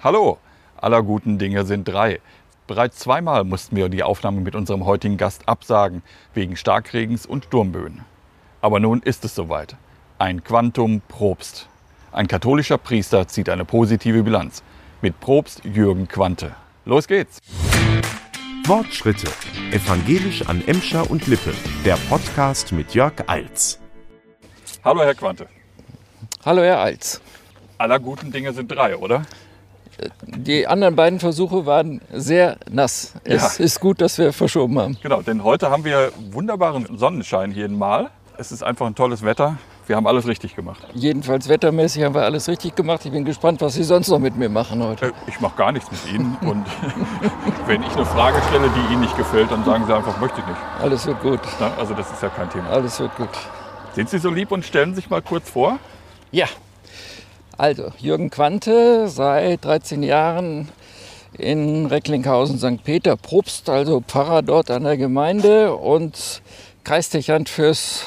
Hallo, aller guten Dinge sind drei. Bereits zweimal mussten wir die Aufnahme mit unserem heutigen Gast absagen, wegen Starkregens und Sturmböen. Aber nun ist es soweit. Ein Quantum Probst. Ein katholischer Priester zieht eine positive Bilanz. Mit Probst Jürgen Quante. Los geht's! Wortschritte. Evangelisch an Emscher und Lippe. Der Podcast mit Jörg Eils. Hallo, Herr Quante. Hallo, Herr Alz. Aller guten Dinge sind drei, oder? Die anderen beiden Versuche waren sehr nass. Es Ja. ist gut, dass wir verschoben haben. Genau, denn heute haben wir wunderbaren Sonnenschein jeden Mal. Es ist einfach ein tolles Wetter. Wir haben alles richtig gemacht. Jedenfalls wettermäßig haben wir alles richtig gemacht. Ich bin gespannt, was Sie sonst noch mit mir machen heute. Äh, Ich mache gar nichts mit Ihnen. Und wenn ich eine Frage stelle, die Ihnen nicht gefällt, dann sagen Sie einfach, möchte ich nicht. Alles wird gut. Also das ist ja kein Thema. Alles wird gut. Sind Sie so lieb und stellen sich mal kurz vor? Ja. Also, Jürgen Quante, seit 13 Jahren in Recklinghausen St. Peter Probst, also Pfarrer dort an der Gemeinde und Kreisdechant fürs,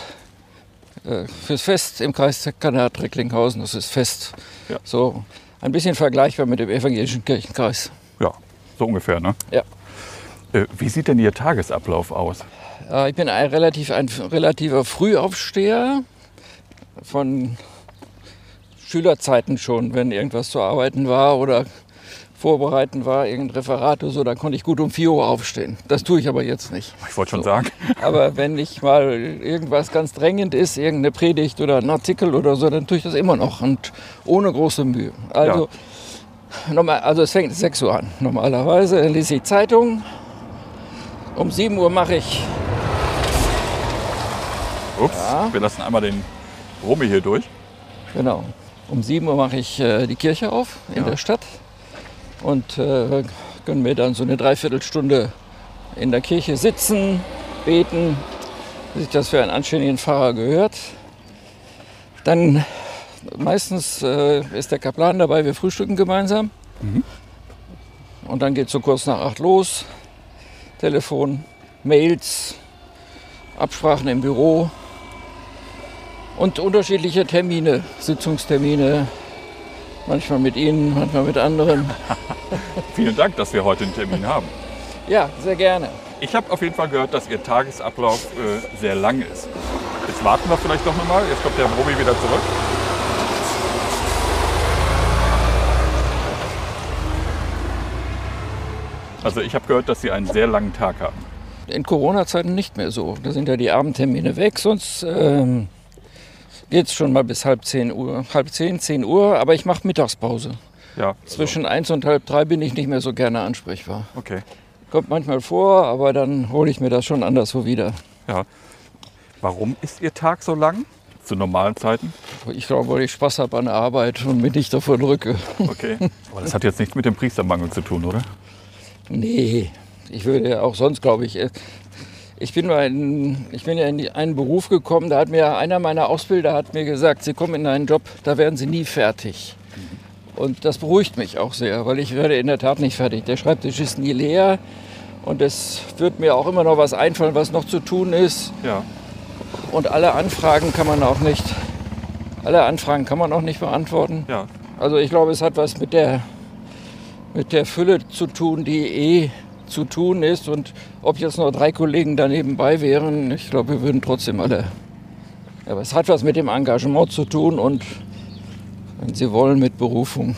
äh, fürs Fest im Kreisdekanat Recklinghausen. Das ist Fest. Ja. So ein bisschen vergleichbar mit dem evangelischen Kirchenkreis. Ja, so ungefähr, ne? Ja. Äh, Wie sieht denn Ihr Tagesablauf aus? Äh, Ich bin ein, relativ, ein relativer Frühaufsteher von Schülerzeiten schon, wenn irgendwas zu arbeiten war oder vorbereiten war, irgendein Referat oder so, dann konnte ich gut um 4 Uhr aufstehen. Das tue ich aber jetzt nicht. Ich wollte schon sagen. Aber wenn nicht mal irgendwas ganz drängend ist, irgendeine Predigt oder ein Artikel oder so, dann tue ich das immer noch und ohne große Mühe. Also, normal, also es fängt 6 Uhr an normalerweise, dann lese ich Zeitung. Um 7 Uhr mache ich Ups, wir lassen einmal den Romy hier durch. Genau. Um 7 Uhr mache ich äh, die Kirche auf in Ja. der Stadt und äh, können mir dann so eine Dreiviertelstunde in der Kirche sitzen, beten, wie sich das für einen anständigen Pfarrer gehört. Dann meistens äh, ist der Kaplan dabei, wir frühstücken gemeinsam. Und dann geht es so kurz nach acht los. Telefon, Mails, Absprachen im Büro, und unterschiedliche Termine, Sitzungstermine, manchmal mit Ihnen, manchmal mit anderen. Vielen Dank, dass wir heute einen Termin haben. Ja, sehr gerne. Ich habe auf jeden Fall gehört, dass Ihr Tagesablauf äh, sehr lang ist. Jetzt warten wir vielleicht noch mal. Jetzt kommt der Romy wieder zurück. Also ich habe gehört, dass Sie einen sehr langen Tag haben. In Corona-Zeiten nicht mehr so. Da sind ja die Abendtermine weg, sonst ähm, geht es schon mal bis halb zehn Uhr, halb zehn, zehn Uhr, aber ich mache Mittagspause. Ja, Zwischen eins und halb drei bin ich nicht mehr so gerne ansprechbar. okay. Kommt manchmal vor, aber dann hole ich mir das schon anderswo wieder. Ja. Warum ist Ihr Tag so lang? Zu normalen Zeiten? Ich glaube, weil ich Spaß habe an der Arbeit und mich nicht davon drücke. Okay. Aber das hat jetzt nichts mit dem Priestermangel zu tun, oder? Nee, ich würde ja auch sonst, glaube ich. Ich bin, in, ich bin ja in einen Beruf gekommen, da hat mir einer meiner Ausbilder hat mir gesagt, Sie kommen in einen Job, da werden Sie nie fertig. Und das beruhigt mich auch sehr, weil ich werde in der Tat nicht fertig. Der Schreibtisch ist nie leer und es wird mir auch immer noch was einfallen, was noch zu tun ist. Ja. Und alle Anfragen kann man auch nicht, alle Anfragen kann man auch nicht beantworten. Ja. Also ich glaube, es hat was mit der, mit der Fülle zu tun, die eh zu tun ist. Und ob jetzt noch drei Kollegen da nebenbei wären, ich glaube, wir würden trotzdem alle. Aber es hat was mit dem Engagement zu tun und, wenn Sie wollen, mit Berufung.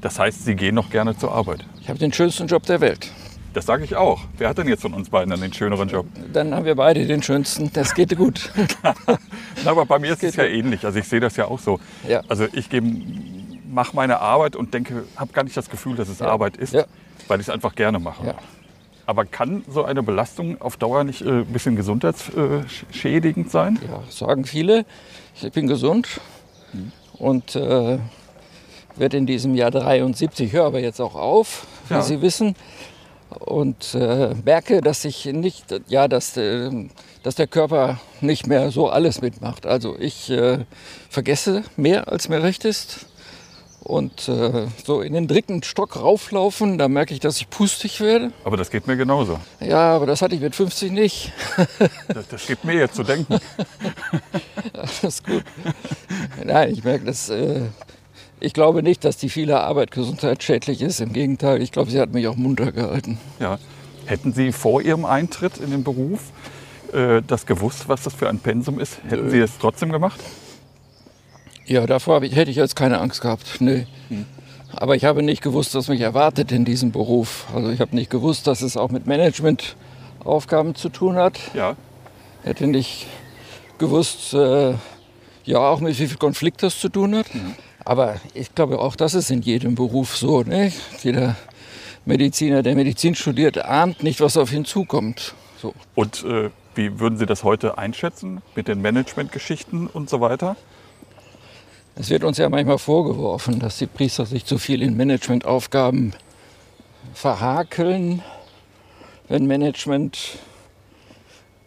Das heißt, Sie gehen noch gerne zur Arbeit. Ich habe den schönsten Job der Welt. Das sage ich auch. Wer hat denn jetzt von uns beiden dann den schöneren Job? Dann haben wir beide den schönsten. Das geht gut. Na, aber bei mir ist es ja ähnlich. Also ich sehe das ja auch so. Ja. Also ich mache meine Arbeit und denke, habe gar nicht das Gefühl, dass es Arbeit ist, Ja. weil ich es einfach gerne mache. Aber kann so eine Belastung auf Dauer nicht äh, ein bisschen gesundheitsschädigend sein? Ja, sagen viele. Ich bin gesund und äh, werde in diesem Jahr 73, höre aber jetzt auch auf, wie Ja. Sie wissen. Und äh, merke, dass ich nicht, ja, dass, äh, dass der Körper nicht mehr so alles mitmacht. Also ich äh, vergesse mehr, als mir recht ist. Und äh, so in den dritten Stock rauflaufen, da merke ich, dass ich pustig werde. Aber das geht mir genauso. Ja, aber das hatte ich mit 50 nicht. Das, das gibt mir jetzt zu denken. Alles gut. Nein, ich merke, dass äh, Ich glaube nicht, dass die viele Arbeit gesundheitsschädlich ist. Im Gegenteil, ich glaube, sie hat mich auch munter gehalten. Ja. Hätten Sie vor Ihrem Eintritt in den Beruf äh, das gewusst, was das für ein Pensum ist? Hätten Sie es trotzdem gemacht? Ja, davor ich, hätte ich jetzt keine Angst gehabt. Nee. Aber ich habe nicht gewusst, was mich erwartet in diesem Beruf. Also ich habe nicht gewusst, dass es auch mit Managementaufgaben zu tun hat. Ja. Hätte nicht gewusst, äh, ja, auch mit wie viel Konflikt das zu tun hat. Aber ich glaube, auch das ist in jedem Beruf so. Ne? Jeder Mediziner, der Medizin studiert, ahnt nicht, was auf ihn zukommt. So. Und äh, wie würden Sie das heute einschätzen mit den Managementgeschichten und so weiter? Es wird uns ja manchmal vorgeworfen, dass die Priester sich zu viel in Managementaufgaben verhakeln. Wenn Management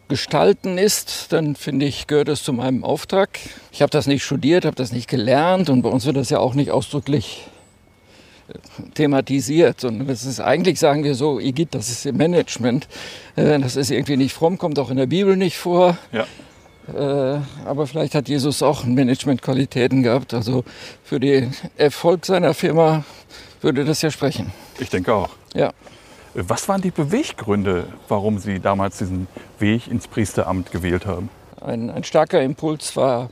gestalten ist, dann finde ich, gehört es zu meinem Auftrag. Ich habe das nicht studiert, habe das nicht gelernt und bei uns wird das ja auch nicht ausdrücklich äh, thematisiert, sondern das ist eigentlich, sagen wir so, Igitt, das ist im Management. Äh, Das ist irgendwie nicht fromm, kommt auch in der Bibel nicht vor. Ja. Äh, aber vielleicht hat Jesus auch Managementqualitäten gehabt. Also für den Erfolg seiner Firma würde das ja sprechen. Ich denke auch. Ja. Was waren die Beweggründe, warum Sie damals diesen Weg ins Priesteramt gewählt haben? Ein, ein starker Impuls war,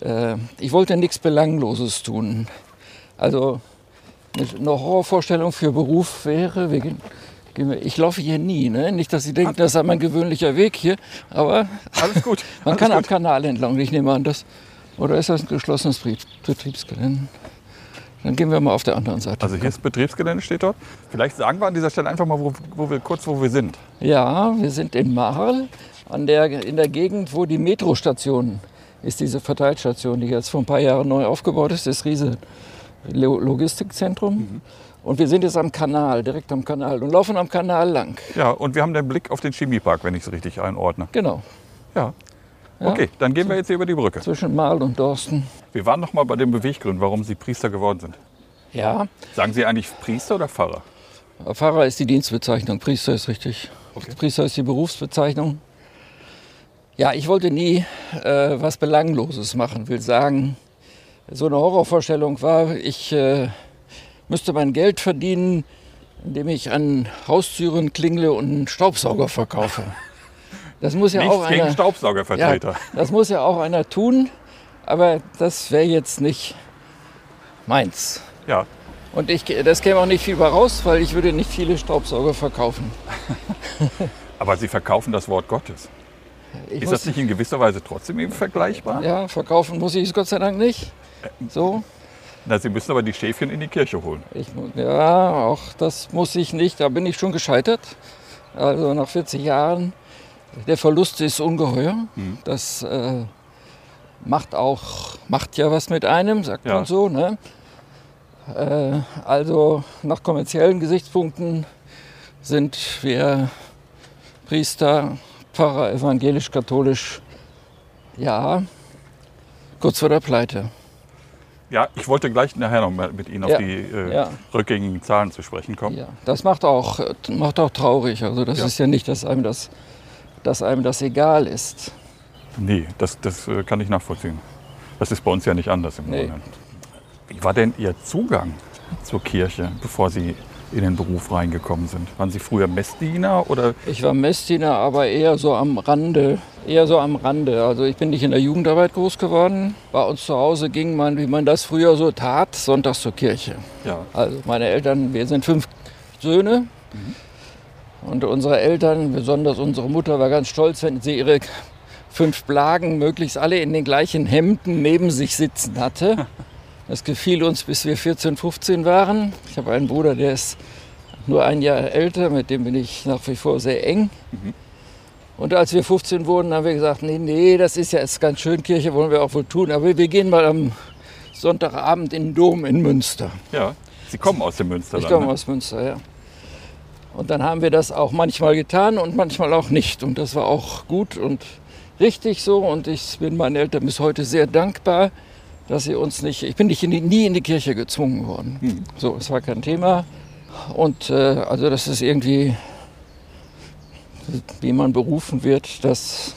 äh, ich wollte nichts Belangloses tun. Also eine, Horrorvorstellung für Beruf wäre, wir, ich laufe hier nie, ne? nicht, dass Sie denken, das ist mein gewöhnlicher Weg hier, aber Alles gut. man Alles kann am gut. Kanal entlang, ich nehme an, das, oder ist das ein geschlossenes Betriebs- Betriebsgelände? Dann gehen wir mal auf der anderen Seite. Also hier ist Betriebsgelände, steht dort. Vielleicht sagen wir an dieser Stelle einfach mal, wo, wo wir, kurz wo wir sind. Ja, wir sind in Marl, an der, in der Gegend, wo die Metrostation ist, diese Verteilstation, die jetzt vor ein paar Jahren neu aufgebaut ist, das Riese Lo- Logistikzentrum. Und wir sind jetzt am Kanal, direkt am Kanal und laufen am Kanal lang. Ja, und wir haben den Blick auf den Chemiepark, wenn ich es richtig einordne. Genau, Ja. Ja. Okay, dann gehen wir jetzt hier über die Brücke. zwischen Marl und Dorsten. Wir waren noch mal bei den Beweggründen, warum Sie Priester geworden sind. Ja, Sagen Sie eigentlich Priester oder Pfarrer? Pfarrer ist die Dienstbezeichnung, Priester ist richtig. Okay. Priester ist die Berufsbezeichnung. Ja, ich wollte nie äh, was Belangloses machen, will sagen, so eine Horrorvorstellung war, ich äh, müsste mein Geld verdienen, indem ich an Haustüren klingle und einen Staubsauger verkaufe. Das muss ja Nichts auch gegen einer, Staubsaugervertreter. ja, das muss ja auch einer tun, aber das wäre jetzt nicht meins. Ja. Und ich, das käme auch nicht viel bei raus, weil ich würde nicht viele Staubsauger verkaufen. Aber Sie verkaufen das Wort Gottes. Ich Ist das nicht in gewisser Weise trotzdem eben vergleichbar? Ja, verkaufen muss ich es Gott sei Dank nicht. So, Na, Sie müssen aber die Schäfchen in die Kirche holen. ich, ja, auch das muss ich nicht. Da bin ich schon gescheitert. Also nach 40 Jahren. Der Verlust ist ungeheuer. Das äh, macht auch, macht ja was mit einem, sagt Ja. man so. Ne? Äh, also nach kommerziellen Gesichtspunkten sind wir Priester, Pfarrer, evangelisch, katholisch, ja, kurz vor der Pleite. Ja, ich wollte gleich nachher noch mal mit Ihnen auf Ja, die äh, ja. rückgängigen Zahlen zu sprechen kommen. Ja, das macht auch, macht auch traurig. Also das Ja. ist ja nicht, dass einem das, dass einem das egal ist. Nee, das, das äh, kann ich nachvollziehen. Das ist bei uns ja nicht anders im Nee. Grunde. Wie war denn Ihr Zugang zur Kirche, bevor Sie in den Beruf reingekommen sind? Waren Sie früher Messdiener oder Ich war Messdiener, aber eher so am Rande. Eher so am Rande. Also ich bin nicht in der Jugendarbeit groß geworden. Bei uns zu Hause ging man, wie man das früher so tat, sonntags zur Kirche. ja, Also meine Eltern, wir sind fünf Söhne. Und unsere Eltern, besonders unsere Mutter, war ganz stolz, wenn sie ihre fünf Blagen möglichst alle in den gleichen Hemden neben sich sitzen hatte. Das gefiel uns, bis wir 14, 15 waren. Ich habe einen Bruder, der ist nur ein Jahr älter, mit dem bin ich nach wie vor sehr eng. Und als wir 15 wurden, haben wir gesagt, nee, nee, das ist ja jetzt ganz schön, Kirche wollen wir auch wohl tun, aber wir gehen mal am Sonntagabend in den Dom in Münster. ja. Sie kommen aus dem Münsterland. Ich komme ne? aus Münster, ja. Und dann haben wir das auch manchmal getan und manchmal auch nicht. Und das war auch gut und richtig so. Und ich bin meinen Eltern bis heute sehr dankbar, dass sie uns nicht, ich bin nicht in die, nie in die Kirche gezwungen worden. Hm. So, es war kein Thema. Und äh, also das ist irgendwie, wie man berufen wird, das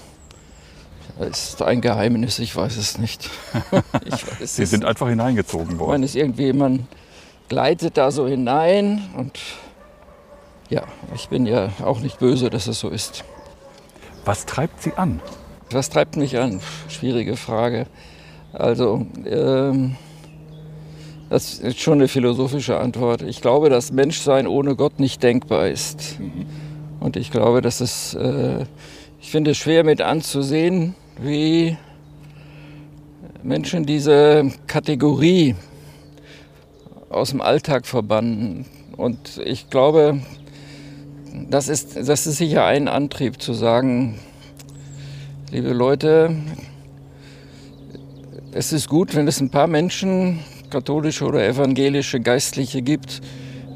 ist ein Geheimnis, ich weiß es nicht. ich weiß Sie es sind einfach hineingezogen worden. Man ist irgendwie, man gleitet da so hinein und ja, ich bin ja auch nicht böse, dass es so ist. Was treibt Sie an? Was treibt mich an? Schwierige Frage. Also, ähm, das ist schon eine philosophische Antwort. Ich glaube, dass Menschsein ohne Gott nicht denkbar ist. Und ich glaube, dass es, äh, ich finde es schwer mit anzusehen, wie Menschen diese Kategorie aus dem Alltag verbannen. Und ich glaube, das ist, das ist sicher ein Antrieb zu sagen, liebe Leute, es ist gut, wenn es ein paar Menschen, katholische oder evangelische Geistliche gibt,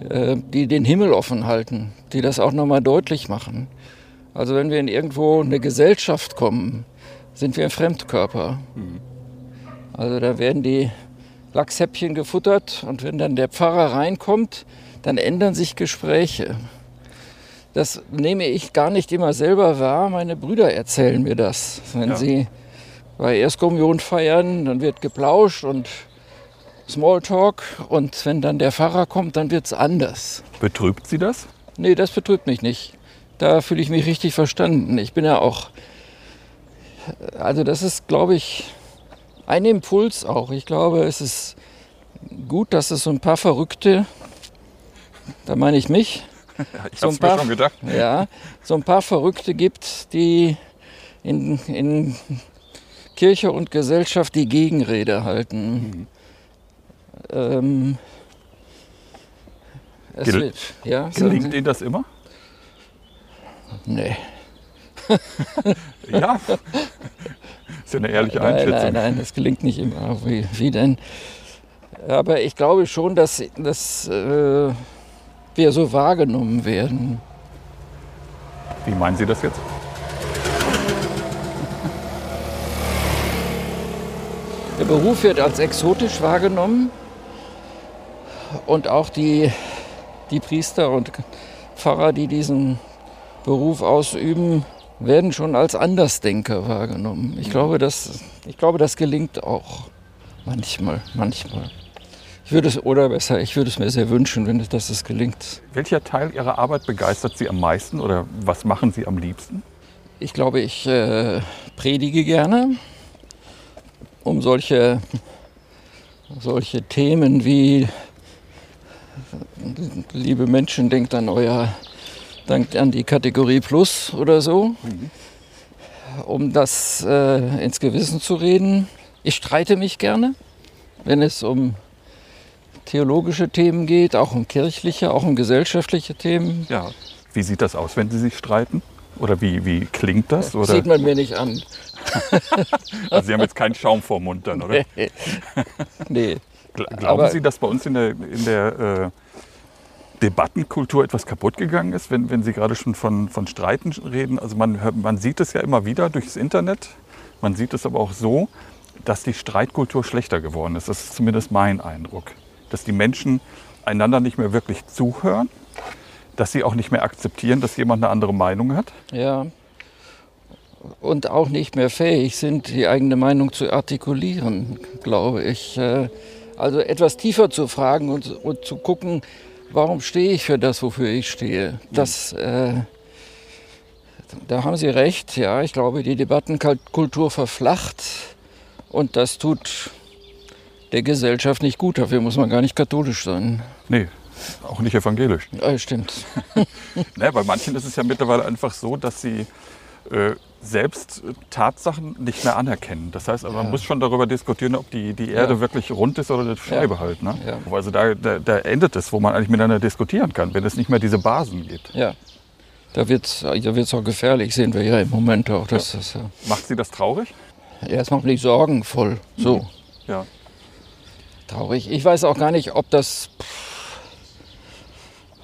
äh, die den Himmel offen halten, die das auch nochmal deutlich machen. Also wenn wir in irgendwo eine Gesellschaft kommen, sind wir ein Fremdkörper. Also da werden die Lachshäppchen gefuttert und wenn dann der Pfarrer reinkommt, dann ändern sich Gespräche. Das nehme ich gar nicht immer selber wahr. Meine Brüder erzählen mir das. Wenn Ja. sie bei Erstkommunion feiern, dann wird geplauscht und Smalltalk. Und wenn dann der Pfarrer kommt, dann wird es anders. Betrübt Sie das? Nee, das betrübt mich nicht. Da fühle ich mich richtig verstanden. Ich bin ja auch. Also, das ist, glaube ich, ein Impuls auch. Ich glaube, es ist gut, dass es so ein paar Verrückte, da meine ich mich, Ich So ein paar- mir schon gedacht. ja, so ein paar Verrückte gibt, die in, in Kirche und Gesellschaft die Gegenrede halten. Ähm, es Gel- wird, ja, Gelingt? Ihnen das immer? Nee. Ja. ist ja eine ehrliche Nein, Einschätzung. nein, nein, das gelingt nicht immer. Wie, wie denn? Aber ich glaube schon, dass, dass äh, wir so wahrgenommen werden. Wie meinen Sie das jetzt? Beruf wird als exotisch wahrgenommen und auch die, die Priester und Pfarrer, die diesen Beruf ausüben, werden schon als Andersdenker wahrgenommen. Ich glaube, das, ich glaube, das gelingt auch manchmal, manchmal. Ich würde es, oder besser, ich würde es mir sehr wünschen, wenn dass es gelingt. Welcher Teil Ihrer Arbeit begeistert Sie am meisten oder was machen Sie am liebsten? Ich glaube, ich äh, predige gerne, um solche, solche Themen wie liebe Menschen, denkt an euer, denkt an die Kategorie Plus oder so, um das äh, ins Gewissen zu reden. Ich streite mich gerne, wenn es um theologische Themen geht, auch um kirchliche, auch um gesellschaftliche Themen. Ja. Wie sieht das aus, wenn Sie sich streiten? Oder wie, wie klingt das? Oder? Sieht man mir nicht an. Also Sie haben jetzt keinen Schaum vor Mund dann, oder? nee. Gla- Glauben Aber- Sie, dass bei uns in der, in der äh, Debattenkultur etwas kaputt gegangen ist, wenn, wenn Sie gerade schon von, von Streiten reden? Also man, man sieht es ja immer wieder durchs Internet, man sieht es aber auch so, dass die Streitkultur schlechter geworden ist. Das ist zumindest mein Eindruck. Dass die Menschen einander nicht mehr wirklich zuhören, dass sie auch nicht mehr akzeptieren, dass jemand eine andere Meinung hat. Ja. Und auch nicht mehr fähig sind, die eigene Meinung zu artikulieren, glaube ich. Äh, Also etwas tiefer zu fragen und, und zu gucken, warum stehe ich für das, wofür ich stehe. Das, äh, da haben Sie recht, ja. Ich glaube, die Debattenkultur verflacht und das tut der Gesellschaft nicht gut. Dafür muss man gar nicht katholisch sein. Nee, auch nicht evangelisch. Ja, stimmt. Ne, bei manchen ist es ja mittlerweile einfach so, dass sie äh, selbst äh, Tatsachen nicht mehr anerkennen. Das heißt, also man Ja. muss schon darüber diskutieren, ob die, die Erde Ja. wirklich rund ist oder eine Scheibe Ja. halt. Ne? Also da, da, da endet es, wo man eigentlich miteinander diskutieren kann, wenn es nicht mehr diese Basen gibt. Ja. Da wird es da wird's auch gefährlich, sehen wir ja im Moment auch. Das ist, ja. Macht Sie das traurig? Ja, es macht mich sorgenvoll. So, Ja. traurig. Ich weiß auch gar nicht, ob das,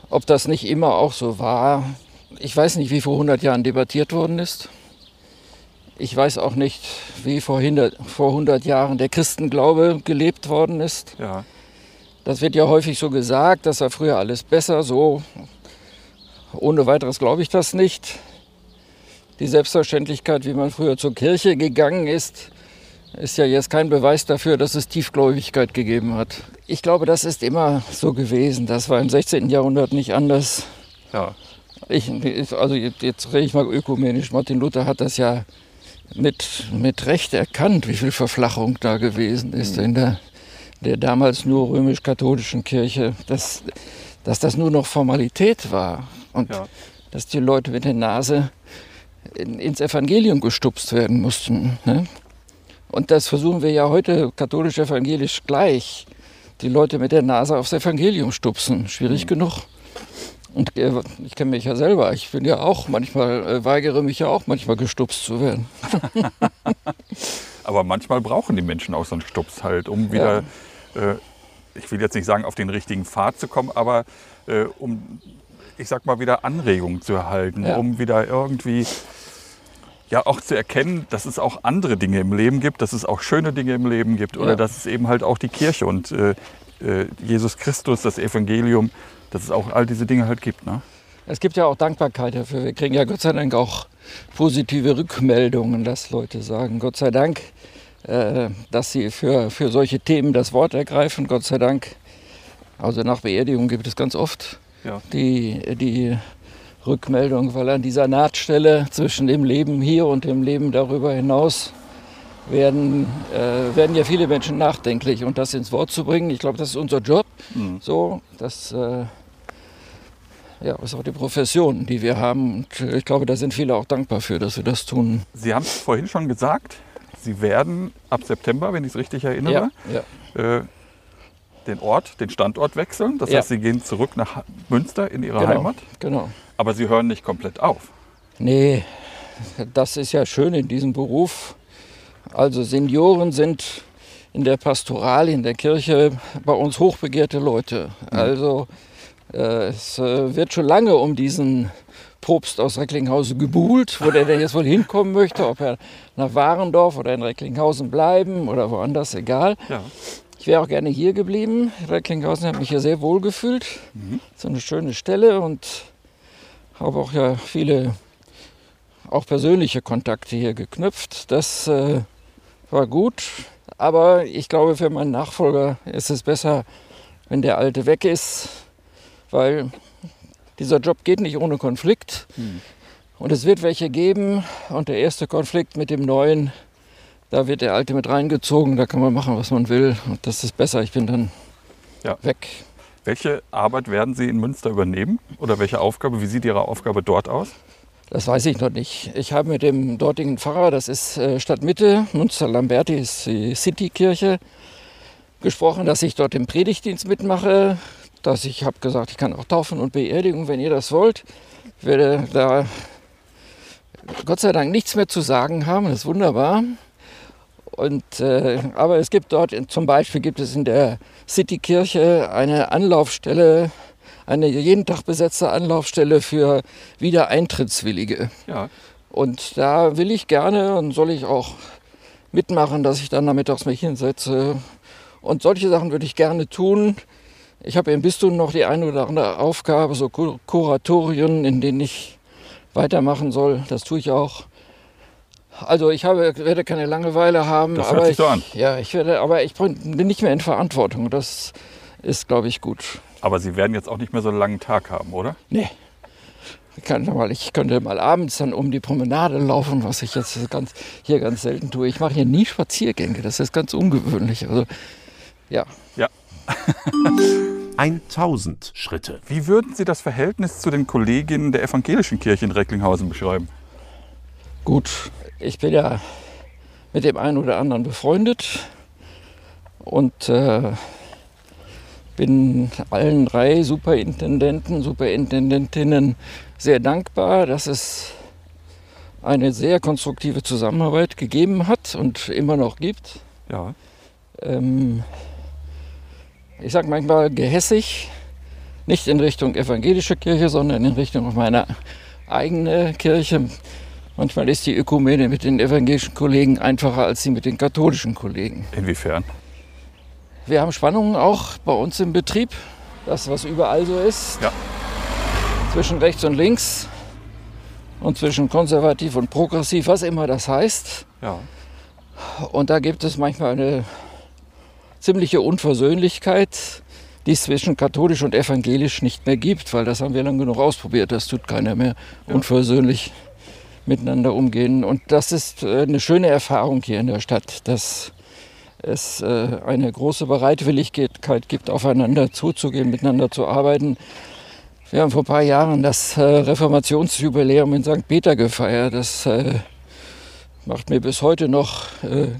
ob das nicht immer auch so war. Ich weiß nicht, wie vor 100 Jahren debattiert worden ist. Ich weiß auch nicht, wie vor 100, vor 100 Jahren der Christenglaube gelebt worden ist. ja. Das wird ja häufig so gesagt, das war früher alles besser, so. Ohne weiteres glaube ich das nicht. die Selbstverständlichkeit, wie man früher zur Kirche gegangen ist, ist ja jetzt kein Beweis dafür, dass es Tiefgläubigkeit gegeben hat. Ich glaube, das ist immer so gewesen. Das war im 16. Jahrhundert nicht anders. Ja. Ich, also jetzt, jetzt rede ich mal ökumenisch. Martin Luther hat das ja mit, mit Recht erkannt, wie viel Verflachung da gewesen ist in der, der damals nur römisch-katholischen Kirche, dass, dass das nur noch Formalität war und Ja. dass die Leute mit der Nase in, ins Evangelium gestupst werden mussten. Ne? Und das versuchen wir ja heute katholisch-evangelisch gleich. Die Leute mit der Nase aufs Evangelium stupsen. Schwierig genug. Und äh, ich kenne mich ja selber. Ich bin ja auch manchmal, äh, weigere mich ja auch manchmal gestupst zu werden. Aber manchmal brauchen die Menschen auch so einen Stups halt, um wieder, äh, ich will jetzt nicht sagen, auf den richtigen Pfad zu kommen, aber äh, um, ich sag mal, wieder Anregungen zu erhalten, Ja. um wieder irgendwie ja auch zu erkennen, dass es auch andere Dinge im Leben gibt, dass es auch schöne Dinge im Leben gibt oder Ja. dass es eben halt auch die Kirche und äh, äh, Jesus Christus, das Evangelium, dass es auch all diese Dinge halt gibt. Ne? Es gibt ja auch Dankbarkeit dafür. Wir kriegen ja Gott sei Dank auch positive Rückmeldungen, dass Leute sagen, Gott sei Dank, äh, dass sie für, für solche Themen das Wort ergreifen. Gott sei Dank. Also nach Beerdigung gibt es ganz oft Ja. die, die Rückmeldung, weil an dieser Nahtstelle zwischen dem Leben hier und dem Leben darüber hinaus werden, äh, werden ja viele Menschen nachdenklich und das ins Wort zu bringen, ich glaube, das ist unser Job. Mhm. So, das äh, ja, ist auch die Profession, die wir haben und ich glaube, da sind viele auch dankbar für, dass wir das tun. Sie haben es vorhin schon gesagt, Sie werden ab September, wenn ich es richtig erinnere, Ja, ja. äh, den Ort, den Standort wechseln. Das Ja. heißt, Sie gehen zurück nach Münster in Ihre Genau, Heimat. genau. Aber Sie hören nicht komplett auf. Nee, das ist ja schön in diesem Beruf. Also Senioren sind in der Pastoral, in der Kirche bei uns hochbegehrte Leute. Also äh, es äh, wird schon lange um diesen Propst aus Recklinghausen gebuhlt, wo der denn jetzt wohl hinkommen möchte, ob er nach Warendorf oder in Recklinghausen bleiben oder woanders, egal. Ja. Ich wäre auch gerne hier geblieben. Recklinghausen hat mich hier sehr wohl gefühlt. So eine schöne Stelle und habe auch ja viele auch persönliche Kontakte hier geknüpft. Das äh, war gut. Aber ich glaube, für meinen Nachfolger ist es besser, wenn der Alte weg ist, weil dieser Job geht nicht ohne Konflikt. Und es wird welche geben. Und der erste Konflikt mit dem Neuen, da wird der Alte mit reingezogen. Da kann man machen, was man will. Und das ist besser. Ich bin dann Ja. weg. Welche Arbeit werden Sie in Münster übernehmen? Oder welche Aufgabe? Wie sieht Ihre Aufgabe dort aus? Das weiß ich noch nicht. Ich habe mit dem dortigen Pfarrer, das ist äh, Stadtmitte, Münster-Lamberti ist die Citykirche, gesprochen, dass ich dort im Predigtdienst mitmache. Dass ich habe gesagt, ich kann auch taufen und Beerdigung, wenn ihr das wollt. Ich werde da Gott sei Dank nichts mehr zu sagen haben, das ist wunderbar. Und, äh, aber es gibt dort, zum Beispiel gibt es in der Citykirche eine Anlaufstelle, eine jeden Tag besetzte Anlaufstelle für Wiedereintrittswillige. Ja. Und da will ich gerne und soll ich auch mitmachen, dass ich dann nachmittags mich hinsetze. Und solche Sachen würde ich gerne tun. Ich habe im Bistum noch die eine oder andere Aufgabe, so Kur- Kuratorien, in denen ich weitermachen soll. Das tue ich auch. Also ich habe, werde keine Langeweile haben. Das hört aber sich so ich, an. Ja, ich werde, aber ich bin nicht mehr in Verantwortung. Das ist, glaube ich, gut. Aber Sie werden jetzt auch nicht mehr so einen langen Tag haben, oder? Nee. Ich, kann mal, ich könnte mal abends dann um die Promenade laufen, was ich jetzt ganz, hier ganz selten tue. Ich mache hier nie Spaziergänge, das ist ganz ungewöhnlich. Also, ja, 1000 Schritte. Wie würden Sie das Verhältnis zu den Kolleginnen der evangelischen Kirche in Recklinghausen beschreiben? gut. Ich bin ja mit dem einen oder anderen befreundet und äh, bin allen drei Superintendenten, Superintendentinnen sehr dankbar, dass es eine sehr konstruktive Zusammenarbeit gegeben hat und immer noch gibt. Ja. ähm, ich sage manchmal gehässig, nicht in Richtung evangelische Kirche, sondern in Richtung meiner eigene Kirche. Manchmal ist die Ökumene mit den evangelischen Kollegen einfacher als sie mit den katholischen Kollegen. Inwiefern? Wir haben Spannungen auch bei uns im Betrieb, das was überall so ist, Ja. zwischen rechts und links. und zwischen konservativ und progressiv, was immer das heißt. Ja. Und da gibt es manchmal eine ziemliche Unversöhnlichkeit, die es zwischen katholisch und evangelisch nicht mehr gibt, weil das haben wir lang genug ausprobiert. Das tut keiner mehr unversöhnlich miteinander umgehen. Und das ist äh, eine schöne Erfahrung hier in der Stadt, dass es äh, eine große Bereitwilligkeit gibt, aufeinander zuzugehen, miteinander zu arbeiten. Wir haben vor ein paar Jahren das äh, Reformationsjubiläum in St. Peter gefeiert. Das macht mir bis heute noch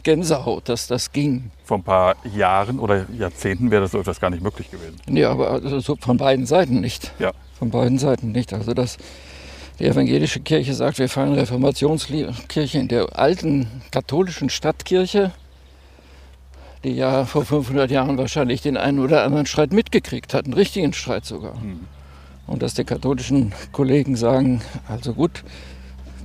Gänsehaut, dass das ging. Vor ein paar Jahren oder Jahrzehnten wäre das so etwas gar nicht möglich gewesen. Ja, aber also so von beiden Seiten nicht. Ja. Von beiden Seiten nicht. Also das die evangelische Kirche sagt, wir feiern Reformationskirche in der alten katholischen Stadtkirche, die ja vor 500 Jahren wahrscheinlich den einen oder anderen Streit mitgekriegt hat, einen richtigen Streit sogar. Mhm. Und dass die katholischen Kollegen sagen, also gut,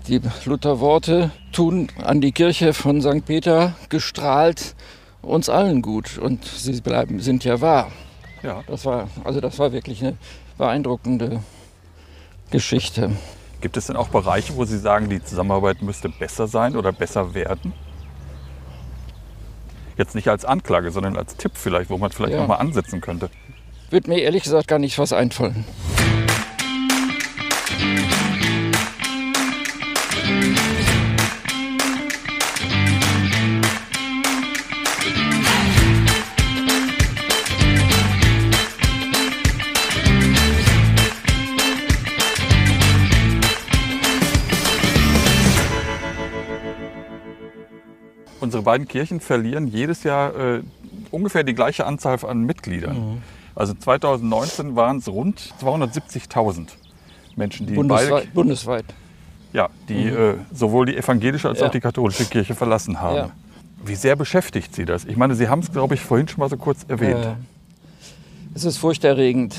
die Lutherworte tun an die Kirche von St. Peter gestrahlt uns allen gut und sie bleiben, sind ja wahr. Ja. Das war, also das war wirklich eine beeindruckende Geschichte. Gibt es denn auch Bereiche, wo Sie sagen, die Zusammenarbeit müsste besser sein oder besser werden? Jetzt nicht als Anklage, sondern als Tipp vielleicht, wo man vielleicht ja. nochmal ansetzen könnte. Wird mir ehrlich gesagt gar nicht was einfallen. Unsere beiden Kirchen verlieren jedes Jahr äh, ungefähr die gleiche Anzahl an Mitgliedern. Mhm. Also 2019 waren es rund 270.000 Menschen, die bundesweit, beide, bundesweit. Ja, die mhm. äh, sowohl die evangelische als ja. auch die katholische Kirche verlassen haben. Ja. Wie sehr beschäftigt Sie das? Ich meine, Sie haben es, glaube ich, vorhin schon mal so kurz erwähnt. Äh, es ist furchterregend.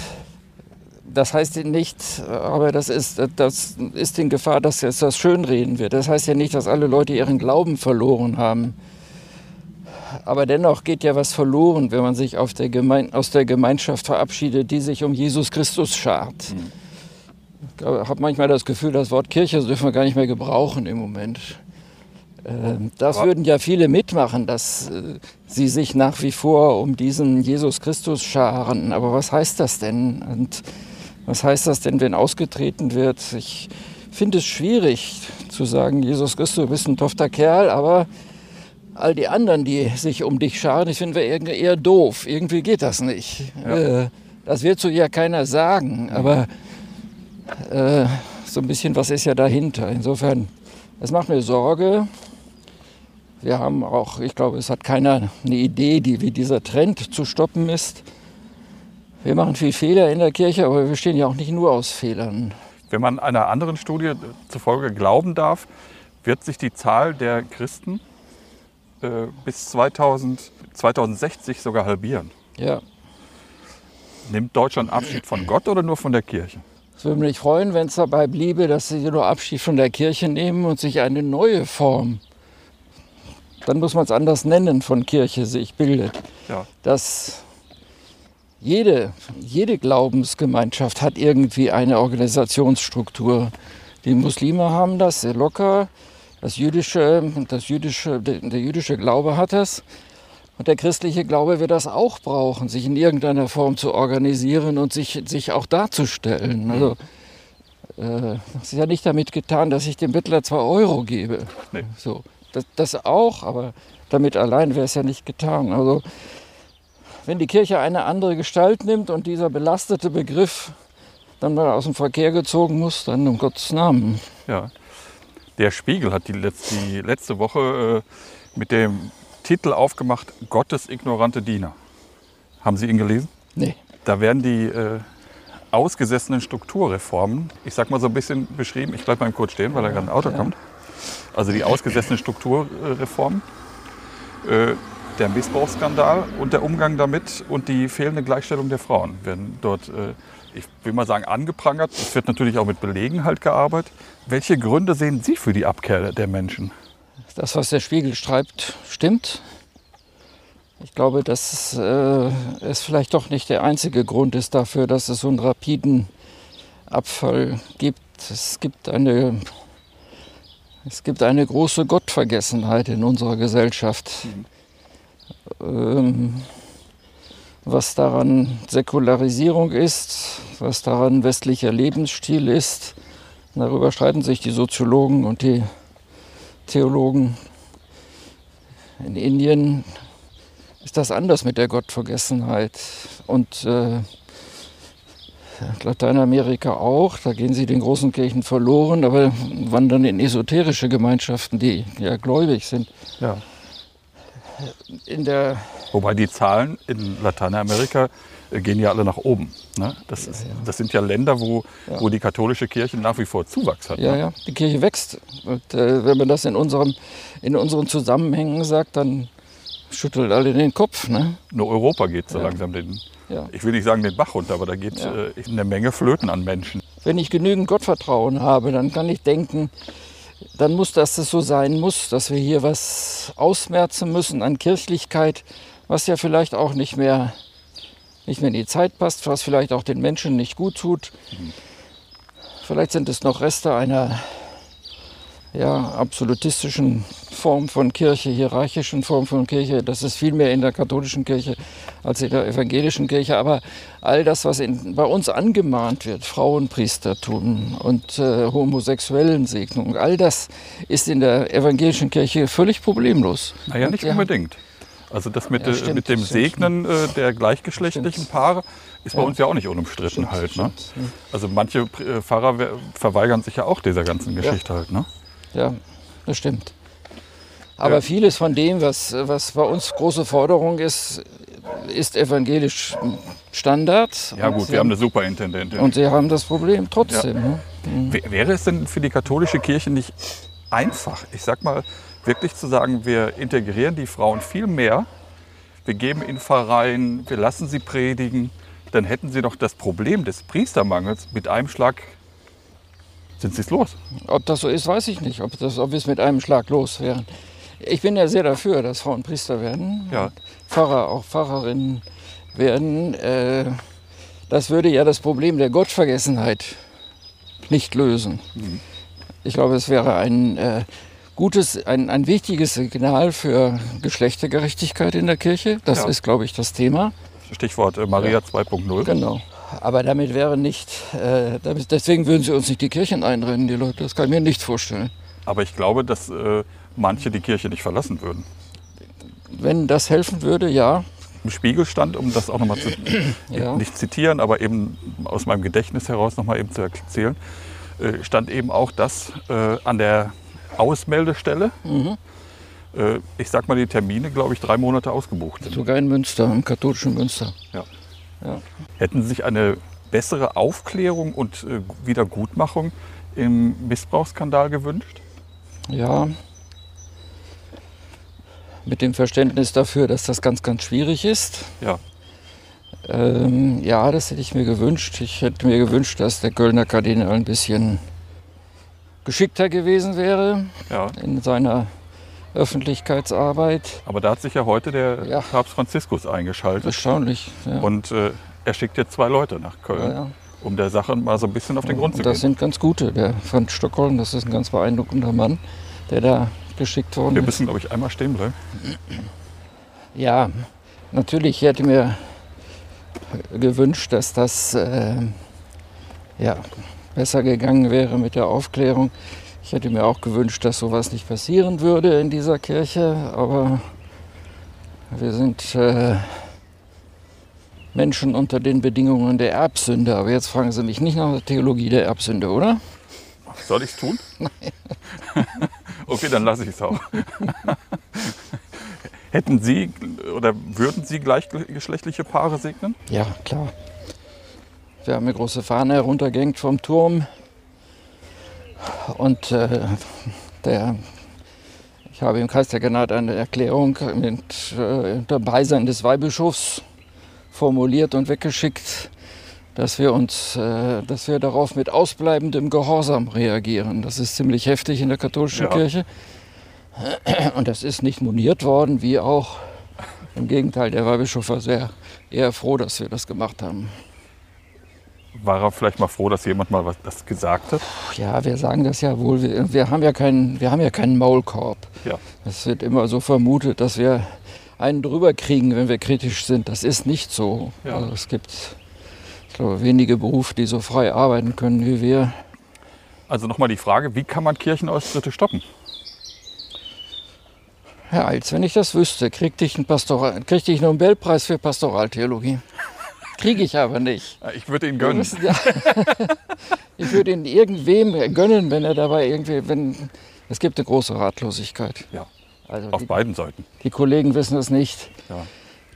Das heißt nicht, aber das ist, das ist in Gefahr, dass jetzt das schönreden wird. Das heißt ja nicht, dass alle Leute ihren Glauben verloren haben. Aber dennoch geht ja was verloren, wenn man sich der aus der Gemeinschaft verabschiedet, die sich um Jesus Christus schart. Mhm. Ich habe manchmal das Gefühl, das Wort Kirche dürfen wir gar nicht mehr gebrauchen im Moment. Ähm, das würden ja viele mitmachen, dass äh, sie sich nach wie vor um diesen Jesus Christus scharen. Aber was heißt das denn? Und was heißt das denn, wenn ausgetreten wird? Ich finde es schwierig zu sagen, Jesus Christus, du bist ein tofter Kerl, aber all die anderen, die sich um dich scharen, ich finde wir eher doof. Irgendwie geht das nicht. Ja. Äh, das wird so ja keiner sagen, aber äh, so ein bisschen was ist ja dahinter. Insofern, es macht mir Sorge. Wir haben auch, ich glaube, es hat keiner eine Idee, die, wie dieser Trend zu stoppen ist. Wir machen viel Fehler in der Kirche, aber wir bestehen ja auch nicht nur aus Fehlern. Wenn man einer anderen Studie zufolge glauben darf, wird sich die Zahl der Christen äh, bis 2000, 2060 sogar halbieren. Ja. Nimmt Deutschland Abschied von Gott oder nur von der Kirche? Es würde mich freuen, wenn es dabei bliebe, dass sie nur Abschied von der Kirche nehmen und sich eine neue Form, dann muss man es anders nennen, von Kirche sich bildet. Ja. Dass jede, jede Glaubensgemeinschaft hat irgendwie eine Organisationsstruktur. Die Muslime haben das sehr locker, das jüdische, das jüdische, der jüdische Glaube hat das. Und der christliche Glaube wird das auch brauchen, sich in irgendeiner Form zu organisieren und sich, sich auch darzustellen. Also, äh, das ist ja nicht damit getan, dass ich dem Bettler zwei Euro gebe. Nee. So, das, das auch, aber damit allein wäre es ja nicht getan. Also, wenn die Kirche eine andere Gestalt nimmt und dieser belastete Begriff dann mal aus dem Verkehr gezogen muss, dann um Gottes Namen. Ja. Der Spiegel hat die letzte, die letzte Woche äh, mit dem Titel aufgemacht, Gottes ignorante Diener. Haben Sie ihn gelesen? Nee. Da werden die äh, ausgesessenen Strukturreformen, ich sag mal so ein bisschen beschrieben, ich bleibe mal kurz stehen, weil da gerade ein Auto ja. kommt. Also die ausgesessenen Strukturreformen. Äh, der Missbrauchsskandal und der Umgang damit und die fehlende Gleichstellung der Frauen werden dort, äh, ich will mal sagen, angeprangert. Es wird natürlich auch mit Belegen halt gearbeitet. Welche Gründe sehen Sie für die Abkehr der Menschen? Das, was der Spiegel schreibt, stimmt. Ich glaube, dass äh, es vielleicht doch nicht der einzige Grund ist dafür, dass es so einen rapiden Abfall gibt. Es gibt eine Es gibt eine große Gottvergessenheit in unserer Gesellschaft. Ähm, was daran Säkularisierung ist, was daran westlicher Lebensstil ist, darüber streiten sich die Soziologen und die Theologen. In Indien ist das anders mit der Gottvergessenheit. Und äh, Lateinamerika auch, da gehen sie den großen Kirchen verloren, aber wandern in esoterische Gemeinschaften, die ja gläubig sind. Ja. In der Wobei die Zahlen in Lateinamerika äh, gehen ja alle nach oben. Ne? Das, ist, das sind ja Länder, wo, wo die katholische Kirche nach wie vor Zuwachs hat. Ja, ne? ja, die Kirche wächst. Und äh, wenn man das in, unserem, in unseren Zusammenhängen sagt, dann schüttelt alle den Kopf. Ne? Nur Europa geht so langsam den, Ja. ich will nicht sagen den Bach runter, aber da geht Ja. äh, eine Menge Flöten an Menschen. Wenn ich genügend Gottvertrauen habe, dann kann ich denken, dann muss das so sein muss, dass wir hier was ausmerzen müssen an Kirchlichkeit, was ja vielleicht auch nicht mehr, nicht mehr in die Zeit passt, was vielleicht auch den Menschen nicht gut tut. Vielleicht sind es noch Reste einer ja, absolutistischen Form von Kirche, hierarchischen Form von Kirche. Das ist viel mehr in der katholischen Kirche als in der evangelischen Kirche. Aber all das, was in, bei uns angemahnt wird, Frauenpriestertum und äh, homosexuellen Segnung, all das ist in der evangelischen Kirche völlig problemlos. Naja, Und nicht unbedingt. Also das mit, Ja, äh, stimmt, mit dem. Segnen äh, der gleichgeschlechtlichen Stimmt. Paare ist bei Ja. uns ja auch nicht unumstritten Stimmt, halt. Ne? Also manche äh, Pfarrer we- verweigern sich ja auch dieser ganzen Geschichte halt. Ne? Ja, das stimmt. Aber Ja. vieles von dem, was, was bei uns große Forderung ist, ist evangelisch Standard. Ja gut, wir haben eine Superintendentin. Und sie haben das Problem trotzdem. Ne? W- Wäre es denn für die katholische Kirche nicht einfach, ich sag mal, wirklich zu sagen, wir integrieren die Frauen viel mehr, wir geben ihnen Pfarreien, wir lassen sie predigen, dann hätten sie doch das Problem des Priestermangels mit einem Schlag, sind sie es los. Ob das so ist, weiß ich nicht. Ob, das, ob wir es mit einem Schlag los wären. Ich bin ja sehr dafür, dass Frauen Priester werden. Ja. Pfarrer, auch Pfarrerinnen werden. Äh, das würde ja das Problem der Gottvergessenheit nicht lösen. Ich glaube, es wäre ein äh, gutes, ein, ein wichtiges Signal für Geschlechtergerechtigkeit in der Kirche. Das Ja. ist, glaube ich, das Thema. Stichwort äh, Maria 2.0. Genau. Aber damit wäre nicht, äh, damit, deswegen würden sie uns nicht die Kirchen einrennen, die Leute. Das kann ich mir nicht vorstellen. Aber ich glaube, dass äh, manche die Kirche nicht verlassen würden. Wenn das helfen würde, ja. Im Spiegel stand, um das auch nochmal zu Ja. nicht zitieren, aber eben aus meinem Gedächtnis heraus nochmal eben zu erzählen, äh, stand eben auch das äh, an der Ausmeldestelle. Mhm. Äh, ich sag mal, die Termine, glaube ich, drei Monate ausgebucht sind. Sogar in Münster, im katholischen Münster. Ja. Ja. Hätten Sie sich eine bessere Aufklärung und äh, Wiedergutmachung im Missbrauchsskandal gewünscht? Ja. Mit dem Verständnis dafür, dass das ganz, ganz schwierig ist. Ja. Ähm, ja, das hätte ich mir gewünscht. Ich hätte mir gewünscht, dass der Kölner Kardinal ein bisschen geschickter gewesen wäre ja. in seiner Öffentlichkeitsarbeit. Aber da hat sich ja heute der Ja. Papst Franziskus eingeschaltet. Erstaunlich. Ja. Und äh, er schickt jetzt zwei Leute nach Köln, Ja, um der Sache mal so ein bisschen auf den Grund zu Und das gehen. sind ganz gute. Der Franz Stockholm, das ist ein ganz beeindruckender Mann, der da geschickt worden Wir ist. müssen, glaube ich, einmal stehen bleiben. Ja, natürlich ich hätte mir gewünscht, dass das äh, ja, besser gegangen wäre mit der Aufklärung. Ich hätte mir auch gewünscht, dass sowas nicht passieren würde in dieser Kirche, aber wir sind äh, Menschen unter den Bedingungen der Erbsünde. Aber jetzt fragen Sie mich nicht nach der Theologie der Erbsünde, oder? Soll ich es tun? okay, dann lasse ich es auch. Hätten Sie oder würden Sie gleichgeschlechtliche Paare segnen? Ja, klar. Wir haben eine große Fahne heruntergehängt vom Turm. Und äh, der, ich habe im Kreis der Gnade eine Erklärung mit äh, unter Beisein des Weihbischofs formuliert und weggeschickt, dass wir uns, äh, dass wir darauf mit ausbleibendem Gehorsam reagieren. Das ist ziemlich heftig in der katholischen Ja. Kirche. Und das ist nicht moniert worden, wie auch im Gegenteil, der Weihbischof war sehr eher froh, dass wir das gemacht haben. War er vielleicht mal froh, dass jemand mal was das gesagt hat? Ja, wir sagen das ja wohl. Wir, wir, haben, ja keinen, wir haben ja keinen Maulkorb. Ja. Es wird immer so vermutet, dass wir einen drüber kriegen, wenn wir kritisch sind. Das ist nicht so. Ja. Also es gibt, ich glaube, wenige Berufe, die so frei arbeiten können wie wir. Also nochmal die Frage, wie kann man Kirchenaustritte stoppen? Herr Eils, wenn ich das wüsste, kriegte ich einen, Pastoral, kriegte ich einen Nobelpreis für Pastoraltheologie. Kriege ich aber nicht. Ich würde ihn gönnen. müssen ja- ich würde ihn irgendwem gönnen, wenn er dabei irgendwie, wenn es gibt eine große Ratlosigkeit. Ja, Also auf die, beiden Seiten. die Kollegen wissen es nicht, Ja.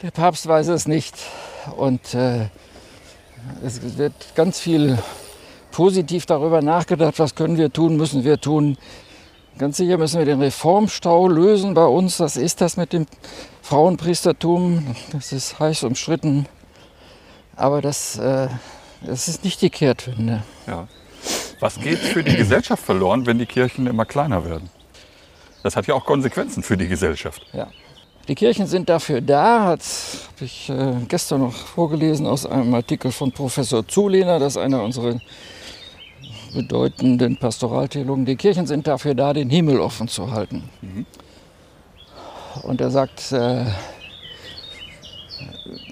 der Papst weiß es nicht und äh, es wird ganz viel positiv darüber nachgedacht, was können wir tun, müssen wir tun. Ganz sicher müssen wir den Reformstau lösen bei uns. Das ist das mit dem Frauenpriestertum. Das ist heiß umstritten. Aber das, äh, das ist nicht die Kehrtwende. Ja. Was geht für die Gesellschaft verloren, wenn die Kirchen immer kleiner werden? Das hat ja auch Konsequenzen für die Gesellschaft. Ja. Die Kirchen sind dafür da, habe ich äh, gestern noch vorgelesen aus einem Artikel von Professor Zulehner, das ist einer unserer bedeutenden Pastoraltheologen. Die Kirchen sind dafür da, den Himmel offen zu halten. Und er sagt, äh,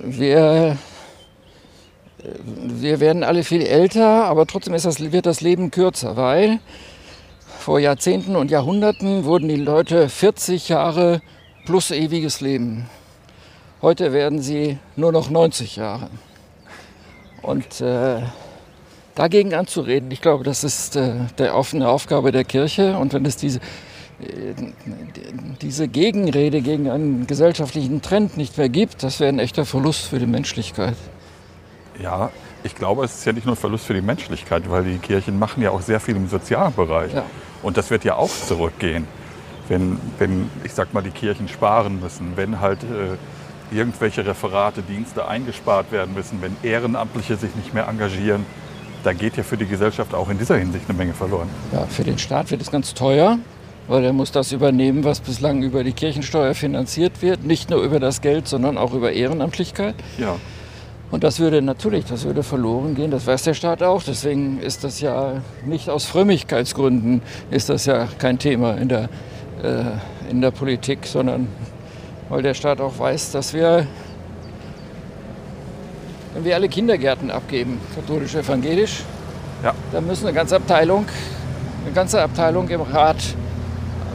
wir, wir werden alle viel älter, aber trotzdem das, wird das Leben kürzer, weil vor Jahrzehnten und Jahrhunderten wurden die Leute 40 Jahre plus ewiges Leben. Heute werden sie nur noch 90 Jahre. Und äh, dagegen anzureden, ich glaube, das ist äh, der offene Aufgabe der Kirche. Und wenn es diese, äh, diese Gegenrede gegen einen gesellschaftlichen Trend nicht mehr gibt, das wäre ein echter Verlust für die Menschlichkeit. Ja, ich glaube, es ist ja nicht nur ein Verlust für die Menschlichkeit, weil die Kirchen machen ja auch sehr viel im Sozialbereich. Ja. Und das wird ja auch zurückgehen. Wenn, wenn, ich sag mal, die Kirchen sparen müssen, wenn halt äh, irgendwelche Referate, Dienste eingespart werden müssen, wenn Ehrenamtliche sich nicht mehr engagieren, da geht ja für die Gesellschaft auch in dieser Hinsicht eine Menge verloren. Ja, für den Staat wird es ganz teuer, weil er muss das übernehmen, was bislang über die Kirchensteuer finanziert wird. Nicht nur über das Geld, sondern auch über Ehrenamtlichkeit. Ja, Und das würde natürlich, das würde verloren gehen, das weiß der Staat auch. Deswegen ist das ja nicht aus Frömmigkeitsgründen, ist das ja kein Thema in der, äh, in der Politik, sondern weil der Staat auch weiß, dass wir, wenn wir alle Kindergärten abgeben, katholisch, evangelisch, Ja. dann müssen eine ganze Abteilung, eine ganze Abteilung im Rat,